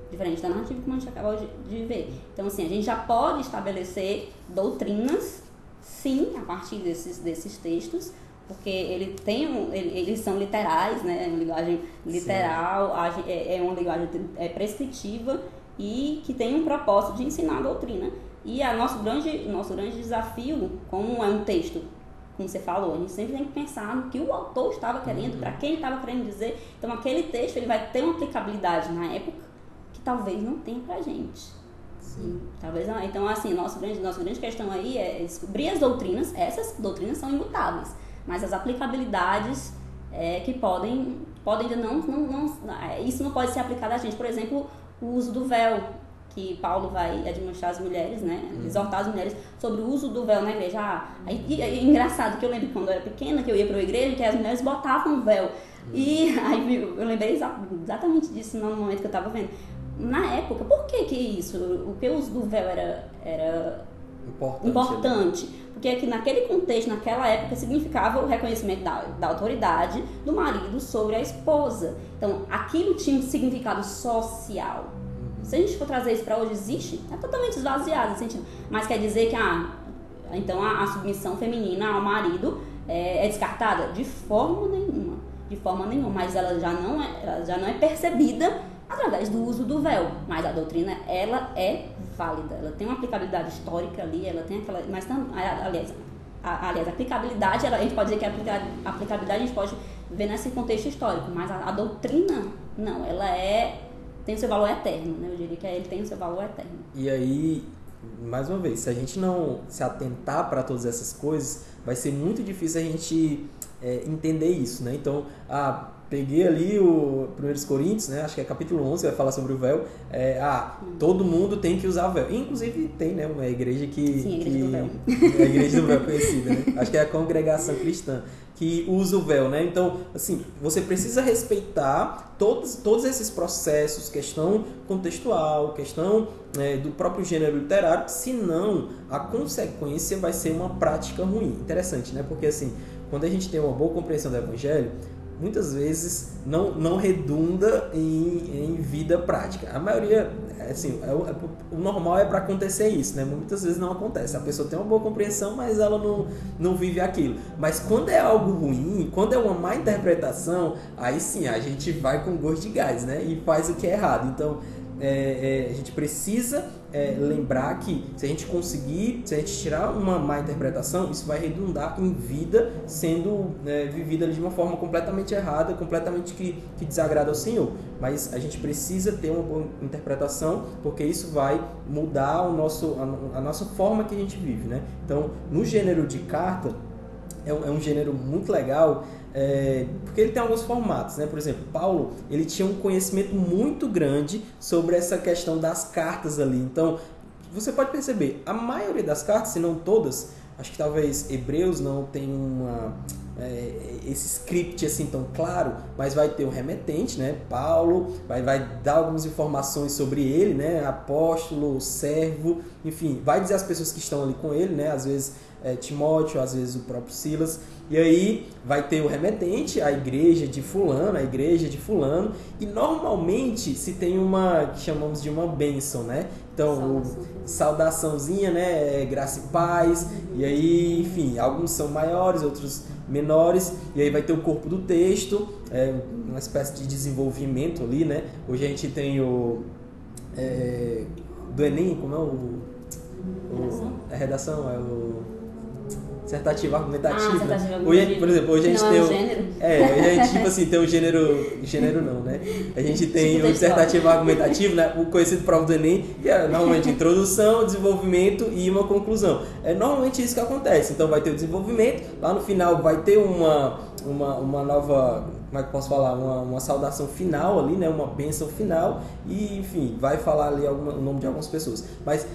diferente da narrativa como a gente acabou de, de, ver. Então, assim, a gente já pode estabelecer doutrinas, sim, a partir desses, desses textos, porque ele tem um, ele, eles são literais, né? É uma linguagem literal, é, é uma linguagem é, prescritiva e que tem um propósito de ensinar a doutrina. E a nosso grande, nosso grande desafio, como é um texto, como você falou, a gente sempre tem que pensar no que o autor estava querendo, uhum. para quem ele estava querendo dizer. Então, aquele texto ele vai ter uma aplicabilidade na época que talvez não tenha para gente. Sim. Talvez não. Então, assim, nosso grande, nossa grande questão aí é descobrir as doutrinas. Essas doutrinas são imutáveis mas as aplicabilidades é, que podem, podem não, não, não, é, isso não pode ser aplicado a gente. Por exemplo, o uso do véu, que Paulo vai admoestar as mulheres, né? Uhum. Exortar as mulheres sobre o uso do véu na igreja. Ah, e, é engraçado que eu lembro quando eu era pequena, que eu ia para a igreja, que as mulheres botavam véu. Uhum. E aí eu lembrei exatamente disso no momento que eu estava vendo. Na época, por que que isso? O que o uso do véu era, era importante. importante porque aqui naquele contexto, naquela época, significava o reconhecimento da, da autoridade do marido sobre a esposa. Então, aquilo tinha um significado social. Se a gente for trazer isso para hoje, existe? É totalmente esvaziado esse sentido. Mas quer dizer que ah, então a, a submissão feminina ao marido é, é, descartada? De forma nenhuma. De forma nenhuma. Mas ela já não é, ela já não é percebida através do uso do véu. Mas a doutrina, ela é válida. Ela tem uma aplicabilidade histórica ali, ela tem aquela. Mas, aliás, a, aliás, a aplicabilidade, ela, a gente pode dizer que a aplicabilidade a gente pode ver nesse contexto histórico, mas a, a doutrina, não, ela é. tem o seu valor eterno, né? Eu diria que ele tem o seu valor eterno. E aí, mais uma vez, se a gente não se atentar para todas essas coisas, vai ser muito difícil a gente é, entender isso, né? Então, a peguei ali o 1 Coríntios, né? Acho que é capítulo 11, vai falar sobre o véu. É, ah, todo mundo tem que usar o véu. Inclusive tem, né? Uma igreja que... Sim, a igreja que, do véu. É a igreja do véu conhecida, né? Acho que é a congregação cristã que usa o véu, né? Então, assim, você precisa respeitar todos, todos esses processos, questão contextual, questão é, do próprio gênero literário, senão a consequência vai ser uma prática ruim. Interessante, né? Porque, assim, quando a gente tem uma boa compreensão do evangelho, muitas vezes não, não redunda em, em vida prática. A maioria, assim, é é, o normal é para acontecer isso, né? Muitas vezes não acontece. A pessoa tem uma boa compreensão, mas ela não, não vive aquilo. Mas quando é algo ruim, quando é uma má interpretação, aí sim, a gente vai com gosto de gás, né? E faz o que é errado. Então, é, é, a gente precisa é, lembrar que se a gente conseguir, se a gente tirar uma má interpretação, isso vai redundar em vida sendo né, vivida de uma forma completamente errada, completamente que, que desagrada ao Senhor. Mas a gente precisa ter uma boa interpretação, porque isso vai mudar o nosso, a, a nossa forma que a gente vive. Né? Então, no gênero de carta, é um, é um gênero muito legal é, porque ele tem alguns formatos, né? Por exemplo, Paulo ele tinha um conhecimento muito grande sobre essa questão das cartas ali. Então, você pode perceber, a maioria das cartas, se não todas, acho que talvez Hebreus não tem uma é, esse script assim tão claro, mas vai ter o remetente, né? Paulo vai, vai dar algumas informações sobre ele, né? Apóstolo, servo, enfim, vai dizer as pessoas que estão ali com ele, né? Às vezes é, Timóteo, às vezes o próprio Silas. E aí vai ter o remetente, a igreja de fulano, a igreja de fulano, e normalmente se tem uma que chamamos de uma bênção, né? Então, saudaçãozinha, né? É graça e paz. E aí, enfim, alguns são maiores, outros menores. E aí vai ter o corpo do texto, é, uma espécie de desenvolvimento ali, né? Hoje a gente tem o é, do Enem, como é o, o a redação é o dissertativo argumentativo. Ah, hoje, por exemplo, hoje a gente não tem é um, gênero. é, hoje a gente tipo assim tem um gênero, gênero não, né? A gente tem tipo o dissertativo argumentativo, né? O conhecido prova do ENEM, que é normalmente introdução, desenvolvimento e uma conclusão. É normalmente isso que acontece. Então vai ter o desenvolvimento, lá no final vai ter uma uma, uma nova, como é que posso falar, uma, uma saudação final ali, né, uma bênção final e enfim, vai falar ali alguma, o nome de algumas pessoas. Mas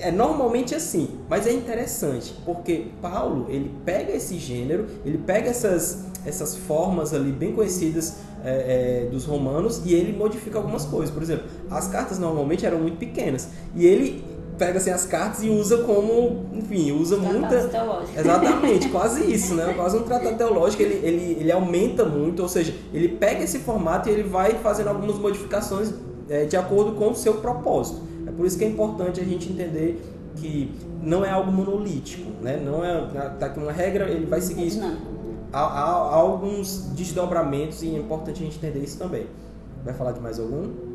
é normalmente assim, mas é interessante porque Paulo ele pega esse gênero, ele pega essas essas formas ali bem conhecidas é, é, dos romanos e ele modifica algumas coisas. Por exemplo, as cartas normalmente eram muito pequenas e ele pega assim, as cartas e usa como, enfim, usa muita. Teológico. Exatamente, quase isso, né? Quase um tratado teológico. Ele, ele, ele aumenta muito, ou seja, ele pega esse formato e ele vai fazendo algumas modificações é, de acordo com o seu propósito. É por isso que é importante a gente entender que não é algo monolítico, né? Não é tá aqui uma regra, ele vai seguir isso. Há, há, há alguns desdobramentos e é importante a gente entender isso também. Vai falar de mais algum?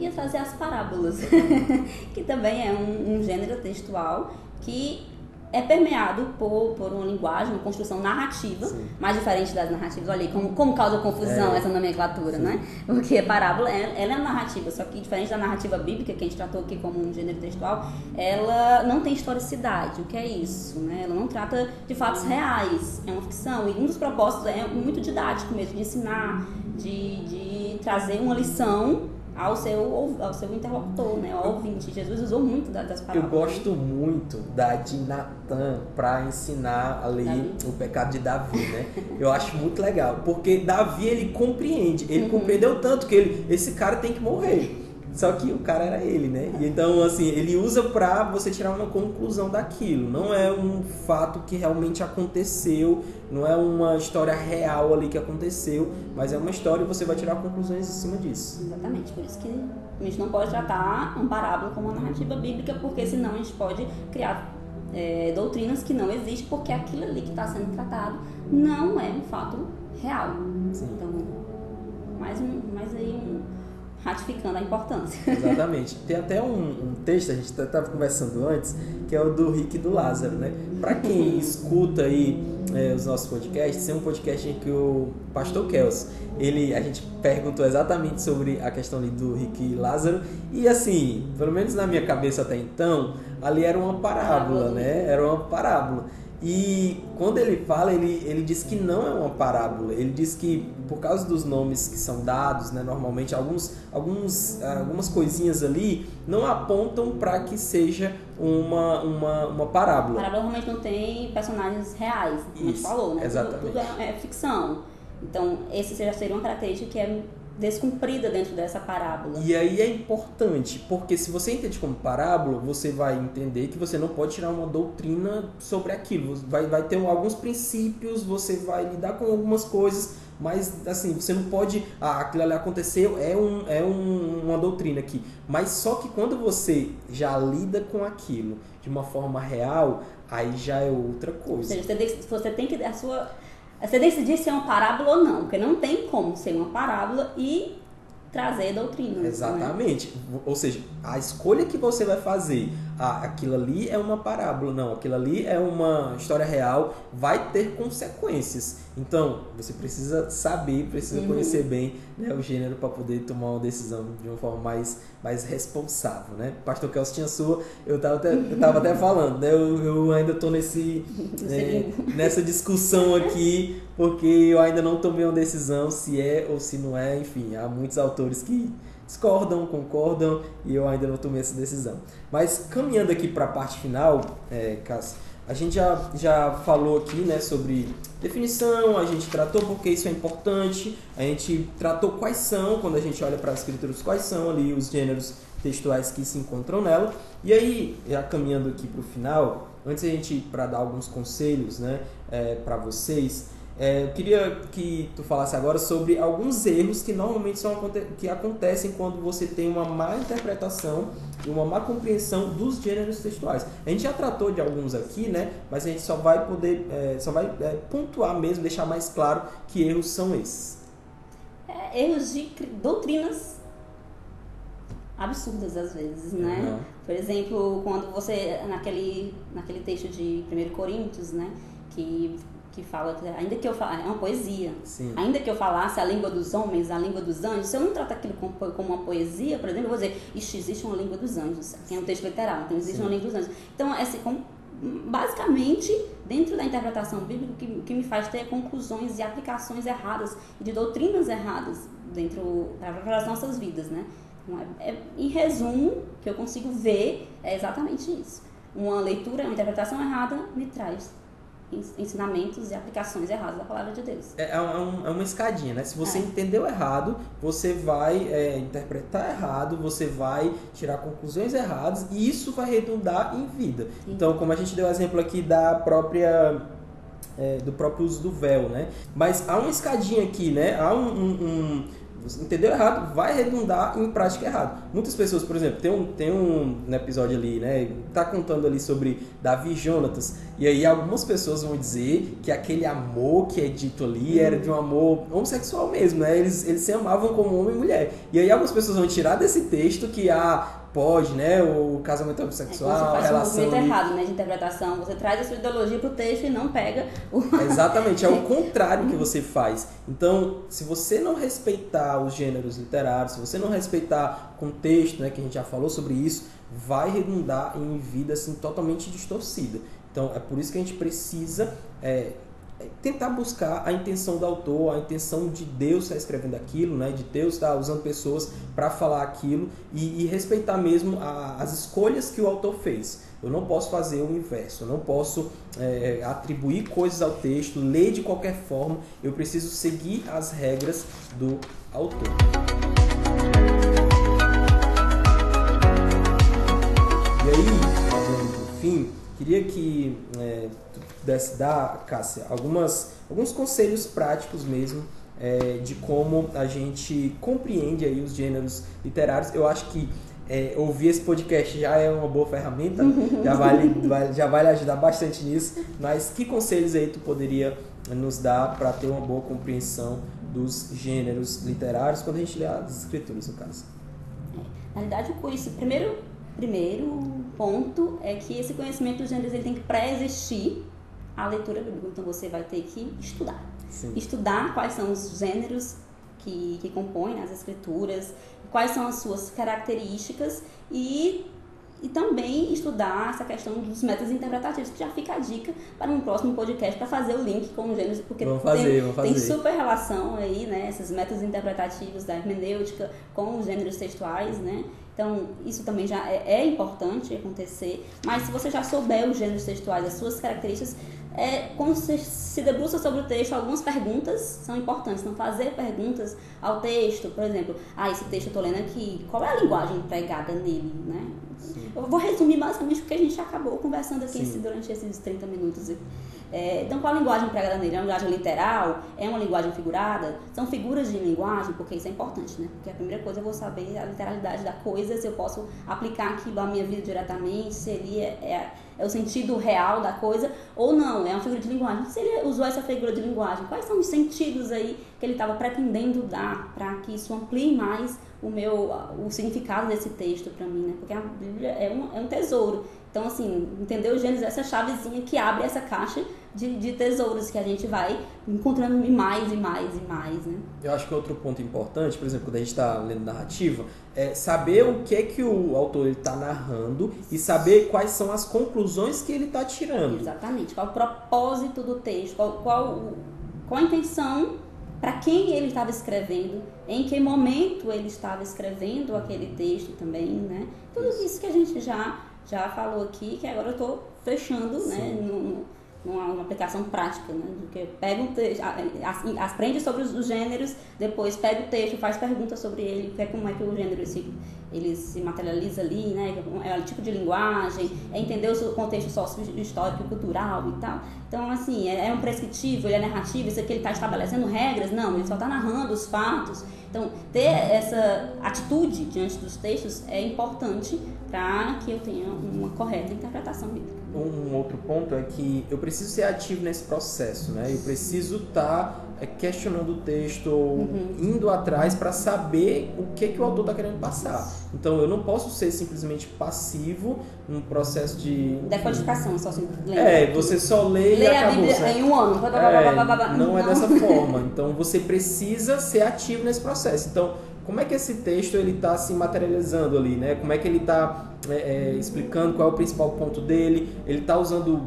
ia trazer as parábolas, que também é um, um, gênero textual que é permeado por, por uma linguagem, uma construção narrativa, Sim. mais diferente das narrativas. Olha aí, como, como causa confusão é. essa nomenclatura, Sim. né? Porque a parábola, ela é narrativa, só que diferente da narrativa bíblica, que a gente tratou aqui como um gênero textual, ela não tem historicidade. O que é isso? Né? Ela não trata de fatos reais, é uma ficção. E um dos propósitos é muito didático mesmo, de ensinar, de, de trazer uma lição ao seu, ao seu interlocutor, né, ao ouvinte. Jesus usou muito das palavras. Eu gosto muito da de Natan para ensinar ali Davi. o pecado de Davi, né? Eu acho muito legal, porque Davi ele compreende, ele uhum. compreendeu tanto que ele, esse cara tem que morrer. Só que o cara era ele, né? E então, assim, ele usa pra você tirar uma conclusão daquilo. Não é um fato que realmente aconteceu, não é uma história real ali que aconteceu, mas é uma história e você vai tirar conclusões em cima disso. Exatamente, por isso que a gente não pode tratar um parábola como uma narrativa bíblica, porque senão a gente pode criar é, doutrinas que não existem, porque aquilo ali que está sendo tratado não é um fato real. Sim. Então, mais, um, mais aí um ratificando a importância. Exatamente. Tem até um, um texto, a gente estava conversando antes, que é o do Rick e do Lázaro, né? Para quem escuta aí é, os nossos podcasts, tem um podcast em que o pastor Kels, ele, a gente perguntou exatamente sobre a questão ali do Rick e Lázaro, e assim, pelo menos na minha cabeça até então, ali era uma parábola, né? Era uma parábola. E quando ele fala, ele, ele diz que não é uma parábola. Ele diz que por causa dos nomes que são dados, né, normalmente alguns, alguns, algumas coisinhas ali não apontam para que seja uma, uma, uma parábola. Parábola realmente não tem personagens reais, como Isso, a gente falou, né? Exatamente. Tudo, tudo é, é, ficção. Então, esse já seria uma característica que é descumprida dentro dessa parábola. E aí é importante, porque se você entende como parábola, você vai entender que você não pode tirar uma doutrina sobre aquilo. Vai, vai ter alguns princípios, você vai lidar com algumas coisas, mas assim, você não pode. Ah, aquilo ali aconteceu, é, um, é um, uma doutrina aqui. Mas só que quando você já lida com aquilo de uma forma real, aí já é outra coisa. Ou seja, você tem que. A sua você decidir se é uma parábola ou não, porque não tem como ser uma parábola e trazer doutrina. Né? Exatamente. Né? Ou seja, a escolha que você vai fazer, ah, aquilo ali é uma parábola, não, aquilo ali é uma história real, vai ter consequências. Então, você precisa saber, precisa uhum. conhecer bem né, o gênero para poder tomar uma decisão de uma forma mais, mais responsável, né? Pastor Kelso tinha sua, eu estava até, eu tava até falando, né? Eu, eu ainda estou nesse, né, nessa discussão aqui, porque eu ainda não tomei uma decisão se é ou se não é, enfim, há muitos autores que discordam, concordam e eu ainda não tomei essa decisão. Mas caminhando aqui para a parte final, é, Cássio, a gente já, já falou aqui né, sobre definição, a gente tratou porque isso é importante, a gente tratou quais são, quando a gente olha para as escrituras, quais são ali os gêneros textuais que se encontram nela. E aí, já caminhando aqui para o final, antes a gente para dar alguns conselhos né, é, para vocês, é, eu queria que tu falasse agora sobre alguns erros que normalmente são, que acontecem quando você tem uma má interpretação e uma má compreensão dos gêneros textuais. A gente já tratou de alguns aqui, né? Mas a gente só vai poder, é, só vai é, pontuar mesmo, deixar mais claro que erros são esses. É, erros de doutrinas absurdas às vezes, né? Uhum. Por exemplo, quando você naquele naquele texto de 1 Coríntios, né, que que fala ainda que eu falasse, é uma poesia. Sim. Ainda que eu falasse a língua dos homens, a língua dos anjos, se eu não trato aquilo como, como uma poesia, por exemplo, eu vou dizer, existe uma língua dos anjos. Aqui é um texto literal, então existe Sim. uma língua dos anjos. Então, é assim, como, basicamente, dentro da interpretação bíblica, o que, que me faz ter conclusões e aplicações erradas, de doutrinas erradas dentro das nossas vidas, né? Então, é, é, em resumo, que eu consigo ver é exatamente isso. Uma leitura, uma interpretação errada me traz ensinamentos e aplicações erradas da palavra de Deus. É, é, um, é uma escadinha, né? Se você é. entendeu errado, você vai é, interpretar errado, você vai tirar conclusões erradas e isso vai redundar em vida. Sim. Então, como a gente deu o exemplo aqui da própria é, do próprio uso do véu, né? Mas há uma escadinha aqui, né? Há um, um, um entendeu errado, vai redundar em prática errada. Muitas pessoas, por exemplo, tem um, tem um, um episódio ali, né? Tá contando ali sobre Davi e Jonatas. E aí algumas pessoas vão dizer que aquele amor que é dito ali era de um amor homossexual mesmo, né? Eles, eles se amavam como homem e mulher. E aí algumas pessoas vão tirar desse texto que a pode, né? O casamento homossexual, é, relação. Um errado, né? De interpretação. Você traz a sua ideologia para o texto e não pega o. Exatamente, é o contrário que você faz. Então, se você não respeitar os gêneros literários, se você não respeitar o contexto, né? Que a gente já falou sobre isso, vai redundar em vida assim totalmente distorcida. Então, é por isso que a gente precisa é, tentar buscar a intenção do autor, a intenção de Deus estar escrevendo aquilo, né? de Deus estar usando pessoas para falar aquilo e, e respeitar mesmo a, as escolhas que o autor fez. Eu não posso fazer o inverso, eu não posso é, atribuir coisas ao texto, ler de qualquer forma, eu preciso seguir as regras do autor. E aí, enfim, queria que é, pudesse dar, Cássia, algumas, alguns conselhos práticos mesmo é, de como a gente compreende aí os gêneros literários. Eu acho que é, ouvir esse podcast já é uma boa ferramenta, já vai, já vai ajudar bastante nisso. Mas que conselhos aí tu poderia nos dar para ter uma boa compreensão dos gêneros literários quando a gente lê as escrituras, no caso? Na verdade, o curso, primeiro, primeiro ponto é que esse conhecimento dos gêneros ele tem que pré-existir a leitura bíblica. Então você vai ter que estudar. Sim. Estudar quais são os gêneros que, que compõem as escrituras, quais são as suas características e, e também estudar essa questão dos métodos interpretativos, que já fica a dica para um próximo podcast para fazer o link com os gêneros, porque fazer, tem, tem super relação aí, né, esses métodos interpretativos da hermenêutica com os gêneros textuais, né? Então, isso também já é, é importante acontecer, mas se você já souber os gêneros textuais, as suas características, é, quando você se debruça sobre o texto, algumas perguntas são importantes. Não fazer perguntas ao texto, por exemplo, ah, esse texto eu estou lendo aqui, qual é a linguagem empregada nele, né? Sim. Eu vou resumir basicamente porque a gente acabou conversando aqui durante esses 30 minutos. É, então, qual a linguagem empregada nele? É uma linguagem literal? É uma linguagem figurada? São figuras de linguagem? Porque isso é importante, né? Porque a primeira coisa eu vou saber a literalidade da coisa, se eu posso aplicar aquilo à minha vida diretamente, seria é, é o sentido real da coisa, ou não, é uma figura de linguagem. Se ele usou essa figura de linguagem, quais são os sentidos aí que ele estava pretendendo dar para que isso amplie mais o meu o significado desse texto para mim, né? Porque a Bíblia é um, é um tesouro. Então, assim, entender o Gênesis, essa chavezinha que abre essa caixa de, de tesouros que a gente vai encontrando mais e mais e mais, né? Eu acho que outro ponto importante, por exemplo, quando a gente está lendo narrativa, é saber o que é que o autor está narrando e saber quais são as conclusões que ele está tirando. Exatamente. Qual o propósito do texto, qual, qual, qual a intenção para quem ele estava escrevendo, em que momento ele estava escrevendo aquele texto também, né? Tudo isso que a gente já já falou aqui, que agora eu estou fechando, né, Sim. né, no, numa, numa, aplicação prática, né, do que pega um texto, aprende sobre os, os, gêneros, depois pega o texto, faz perguntas sobre ele, é como é que o gênero se, ele se materializa ali, né, é o tipo de linguagem, é entender o contexto sócio-histórico, cultural e tal. Então, assim, é, é um prescritivo, ele é narrativo, isso aqui ele está estabelecendo regras? Não, ele só está narrando os fatos. Então, ter essa atitude diante dos textos é importante para que eu tenha uma correta interpretação bíblica. Um outro ponto é que eu preciso ser ativo nesse processo, né? Eu preciso estar tá é, questionando o texto, uhum. indo atrás para saber o que, que o autor está querendo passar. Então eu não posso ser simplesmente passivo num processo de. Decodificação, só assim, É, você só lê, lê e acabou. a Bíblia em um ano. É, não, não é dessa forma. Então você precisa ser ativo nesse processo. Então, como é que esse texto ele está se materializando ali, né? Como é que ele está é, é, explicando qual é o principal ponto dele? Ele está usando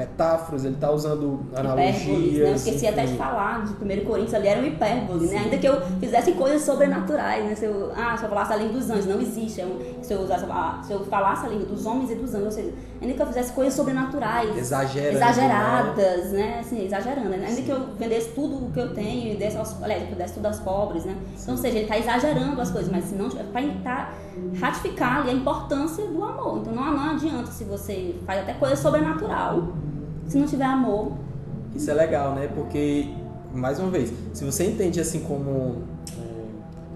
metáforas, ele está usando Hipérboles, analogias. né? Eu esqueci até de enfim. falar de 1 Coríntios, ali era um hipérbole, né? Ainda que eu fizesse coisas sobrenaturais, né? Se eu, ah, se eu falasse a língua dos anjos, não existe. É se, eu usasse, se eu falasse a língua dos homens e dos anjos, ou seja, ainda que eu fizesse coisas sobrenaturais, Exagerando, exageradas, né? Assim, exagerando, né? Ainda que eu vendesse tudo o que eu tenho e desse aos, aliás, eu desse tudo aos pobres, né? Então, ou seja, ele está exagerando as coisas, mas se não, para ratificar ali a importância do amor. Então, não, não adianta se você faz até coisa sobrenatural, se não tiver amor, Isso é legal, né? Porque, mais uma vez, se você entende assim como é,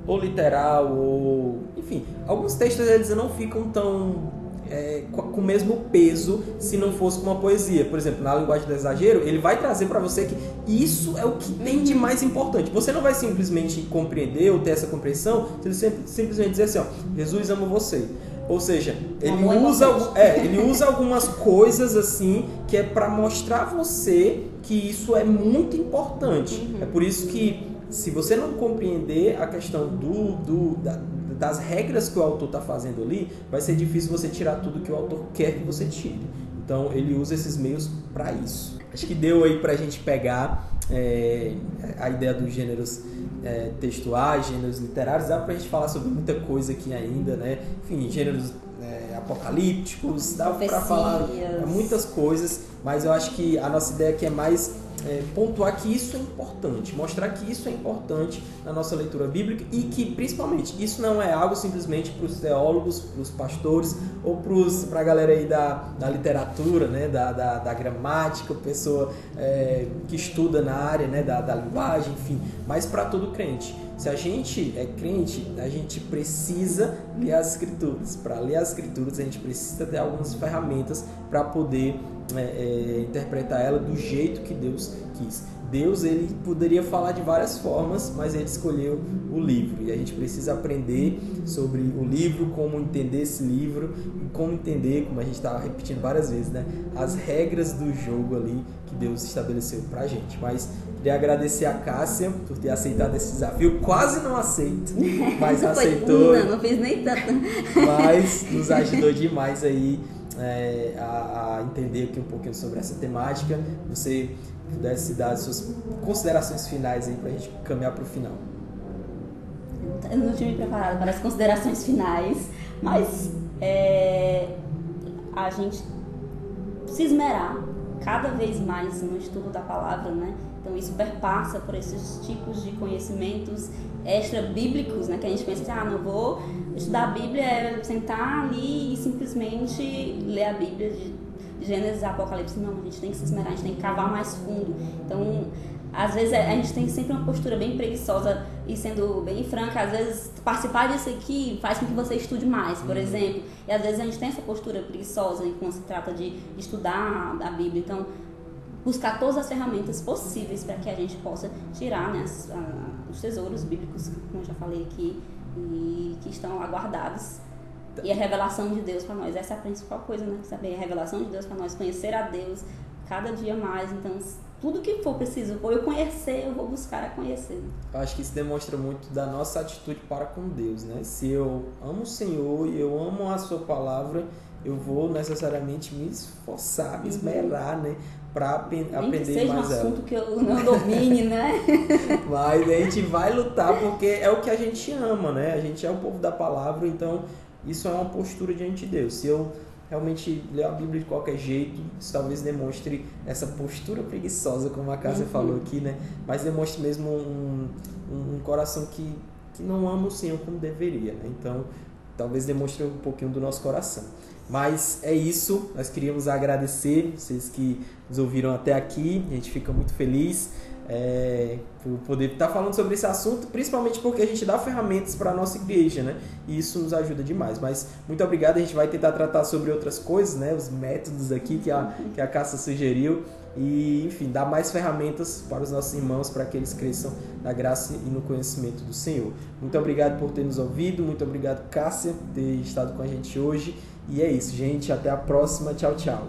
ou literal ou... Enfim, alguns textos eles não ficam tão... é, com o mesmo peso se não fosse com uma poesia. Por exemplo, na linguagem do exagero, ele vai trazer para você que isso é o que tem de mais importante. Você não vai simplesmente compreender ou ter essa compreensão se ele simplesmente dizer assim, ó, Jesus ama você. Ou seja, ele usa, é, ele usa algumas coisas assim que é para mostrar a você que isso é muito importante. Uhum. É por isso que se você não compreender a questão do, do- da- das regras que o autor está fazendo ali, vai ser difícil você tirar tudo que o autor quer que você tire. Então ele usa esses meios para isso. Acho que deu aí para a gente pegar é, a ideia dos gêneros é, textuais, gêneros literários. Dá para a gente falar sobre muita coisa aqui ainda, né? Enfim, gêneros é, apocalípticos, dá para falar muitas coisas, mas eu acho que a nossa ideia aqui é mais é, pontuar que isso é importante, mostrar que isso é importante na nossa leitura bíblica e que, principalmente, isso não é algo simplesmente para os teólogos, para os pastores ou para a galera aí da, da literatura, né, da, da, da gramática, pessoa é, que estuda na área né, da, da linguagem, enfim, mas para todo crente. Se a gente é crente, a gente precisa ler as escrituras. Para ler as escrituras, a gente precisa ter algumas ferramentas para poder é, é, interpretar ela do jeito que Deus quis. Deus ele poderia falar de várias formas, mas ele escolheu o livro e a gente precisa aprender sobre o livro, como entender esse livro e como entender, como a gente está repetindo várias vezes, né, as regras do jogo ali que Deus estabeleceu para a gente. Mas queria agradecer a Cássia por ter aceitado esse desafio. Quase não aceito, mas Foi aceitou não fiz nem tanto. mas nos ajudou demais aí é, a, a entender aqui um pouquinho sobre essa temática. Você pudesse dar as suas considerações finais aí pra gente caminhar pro final. Eu não tinha me preparado para as considerações finais, mas é, a gente se esmerar cada vez mais no estudo da palavra, né? Então isso perpassa por esses tipos de conhecimentos extra-bíblicos, né? Que a gente pensa assim, ah, não vou estudar a Bíblia, é sentar ali e simplesmente ler a Bíblia de Gênesis a Apocalipse. Não, a gente tem que se esmerar, a gente tem que cavar mais fundo. Então, às vezes a gente tem sempre uma postura bem preguiçosa e sendo bem franca, às vezes participar disso aqui faz com que você estude mais, por exemplo. E às vezes a gente tem essa postura preguiçosa quando se trata de estudar a Bíblia. Então, buscar todas as ferramentas possíveis para que a gente possa tirar né, as- a- os tesouros bíblicos, como eu já falei aqui, e que estão lá guardados. E a revelação de Deus para nós, essa é a principal coisa, né? Saber a revelação de Deus para nós, conhecer a Deus cada dia mais. Então, tudo que for preciso, ou eu conhecer, eu vou buscar a conhecer. Eu acho que isso demonstra muito da nossa atitude para com Deus, né? Se eu amo o Senhor e eu amo a sua palavra, eu vou necessariamente me esforçar, me esmerar, né? Para Nem que aprender seja um mais ela. assunto que eu não domine, né? Mas a gente vai lutar porque é o que a gente ama, né? A gente é o povo da palavra, então isso é uma postura diante de Deus. Se eu realmente ler a Bíblia de qualquer jeito, isso talvez demonstre essa postura preguiçosa, como a Cássia Uhum. falou aqui, né? Mas demonstre mesmo um, um, um coração que, que não ama o Senhor como deveria, né? Então, talvez demonstre um pouquinho do nosso coração. Mas é isso, nós queríamos agradecer vocês que nos ouviram até aqui, a gente fica muito feliz é, por poder estar falando sobre esse assunto, principalmente porque a gente dá ferramentas para a nossa igreja, né? E isso nos ajuda demais. Mas muito obrigado, a gente vai tentar tratar sobre outras coisas, né? Os métodos aqui que a, que a Cássia sugeriu. E, enfim, dar mais ferramentas para os nossos irmãos para que eles cresçam na graça e no conhecimento do Senhor. Muito obrigado por ter nos ouvido, muito obrigado, Cássia, por ter estado com a gente hoje. E é isso, gente. Até a próxima. Tchau, tchau.